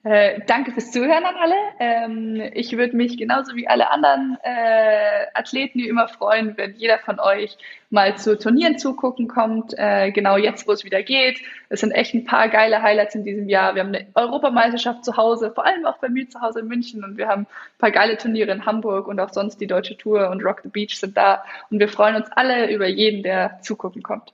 S3: Äh, danke fürs Zuhören an alle. Ähm, ich würde mich genauso wie alle anderen äh, Athleten immer freuen, wenn jeder von euch mal zu Turnieren zugucken kommt. Äh, genau jetzt, wo es wieder geht. Es sind echt ein paar geile Highlights in diesem Jahr. Wir haben eine Europameisterschaft zu Hause, vor allem auch bei mir zu Hause in München. Und wir haben ein paar geile Turniere in Hamburg und auch sonst die Deutsche Tour und Rock the Beach sind da. Und wir freuen uns alle über jeden, der zugucken kommt.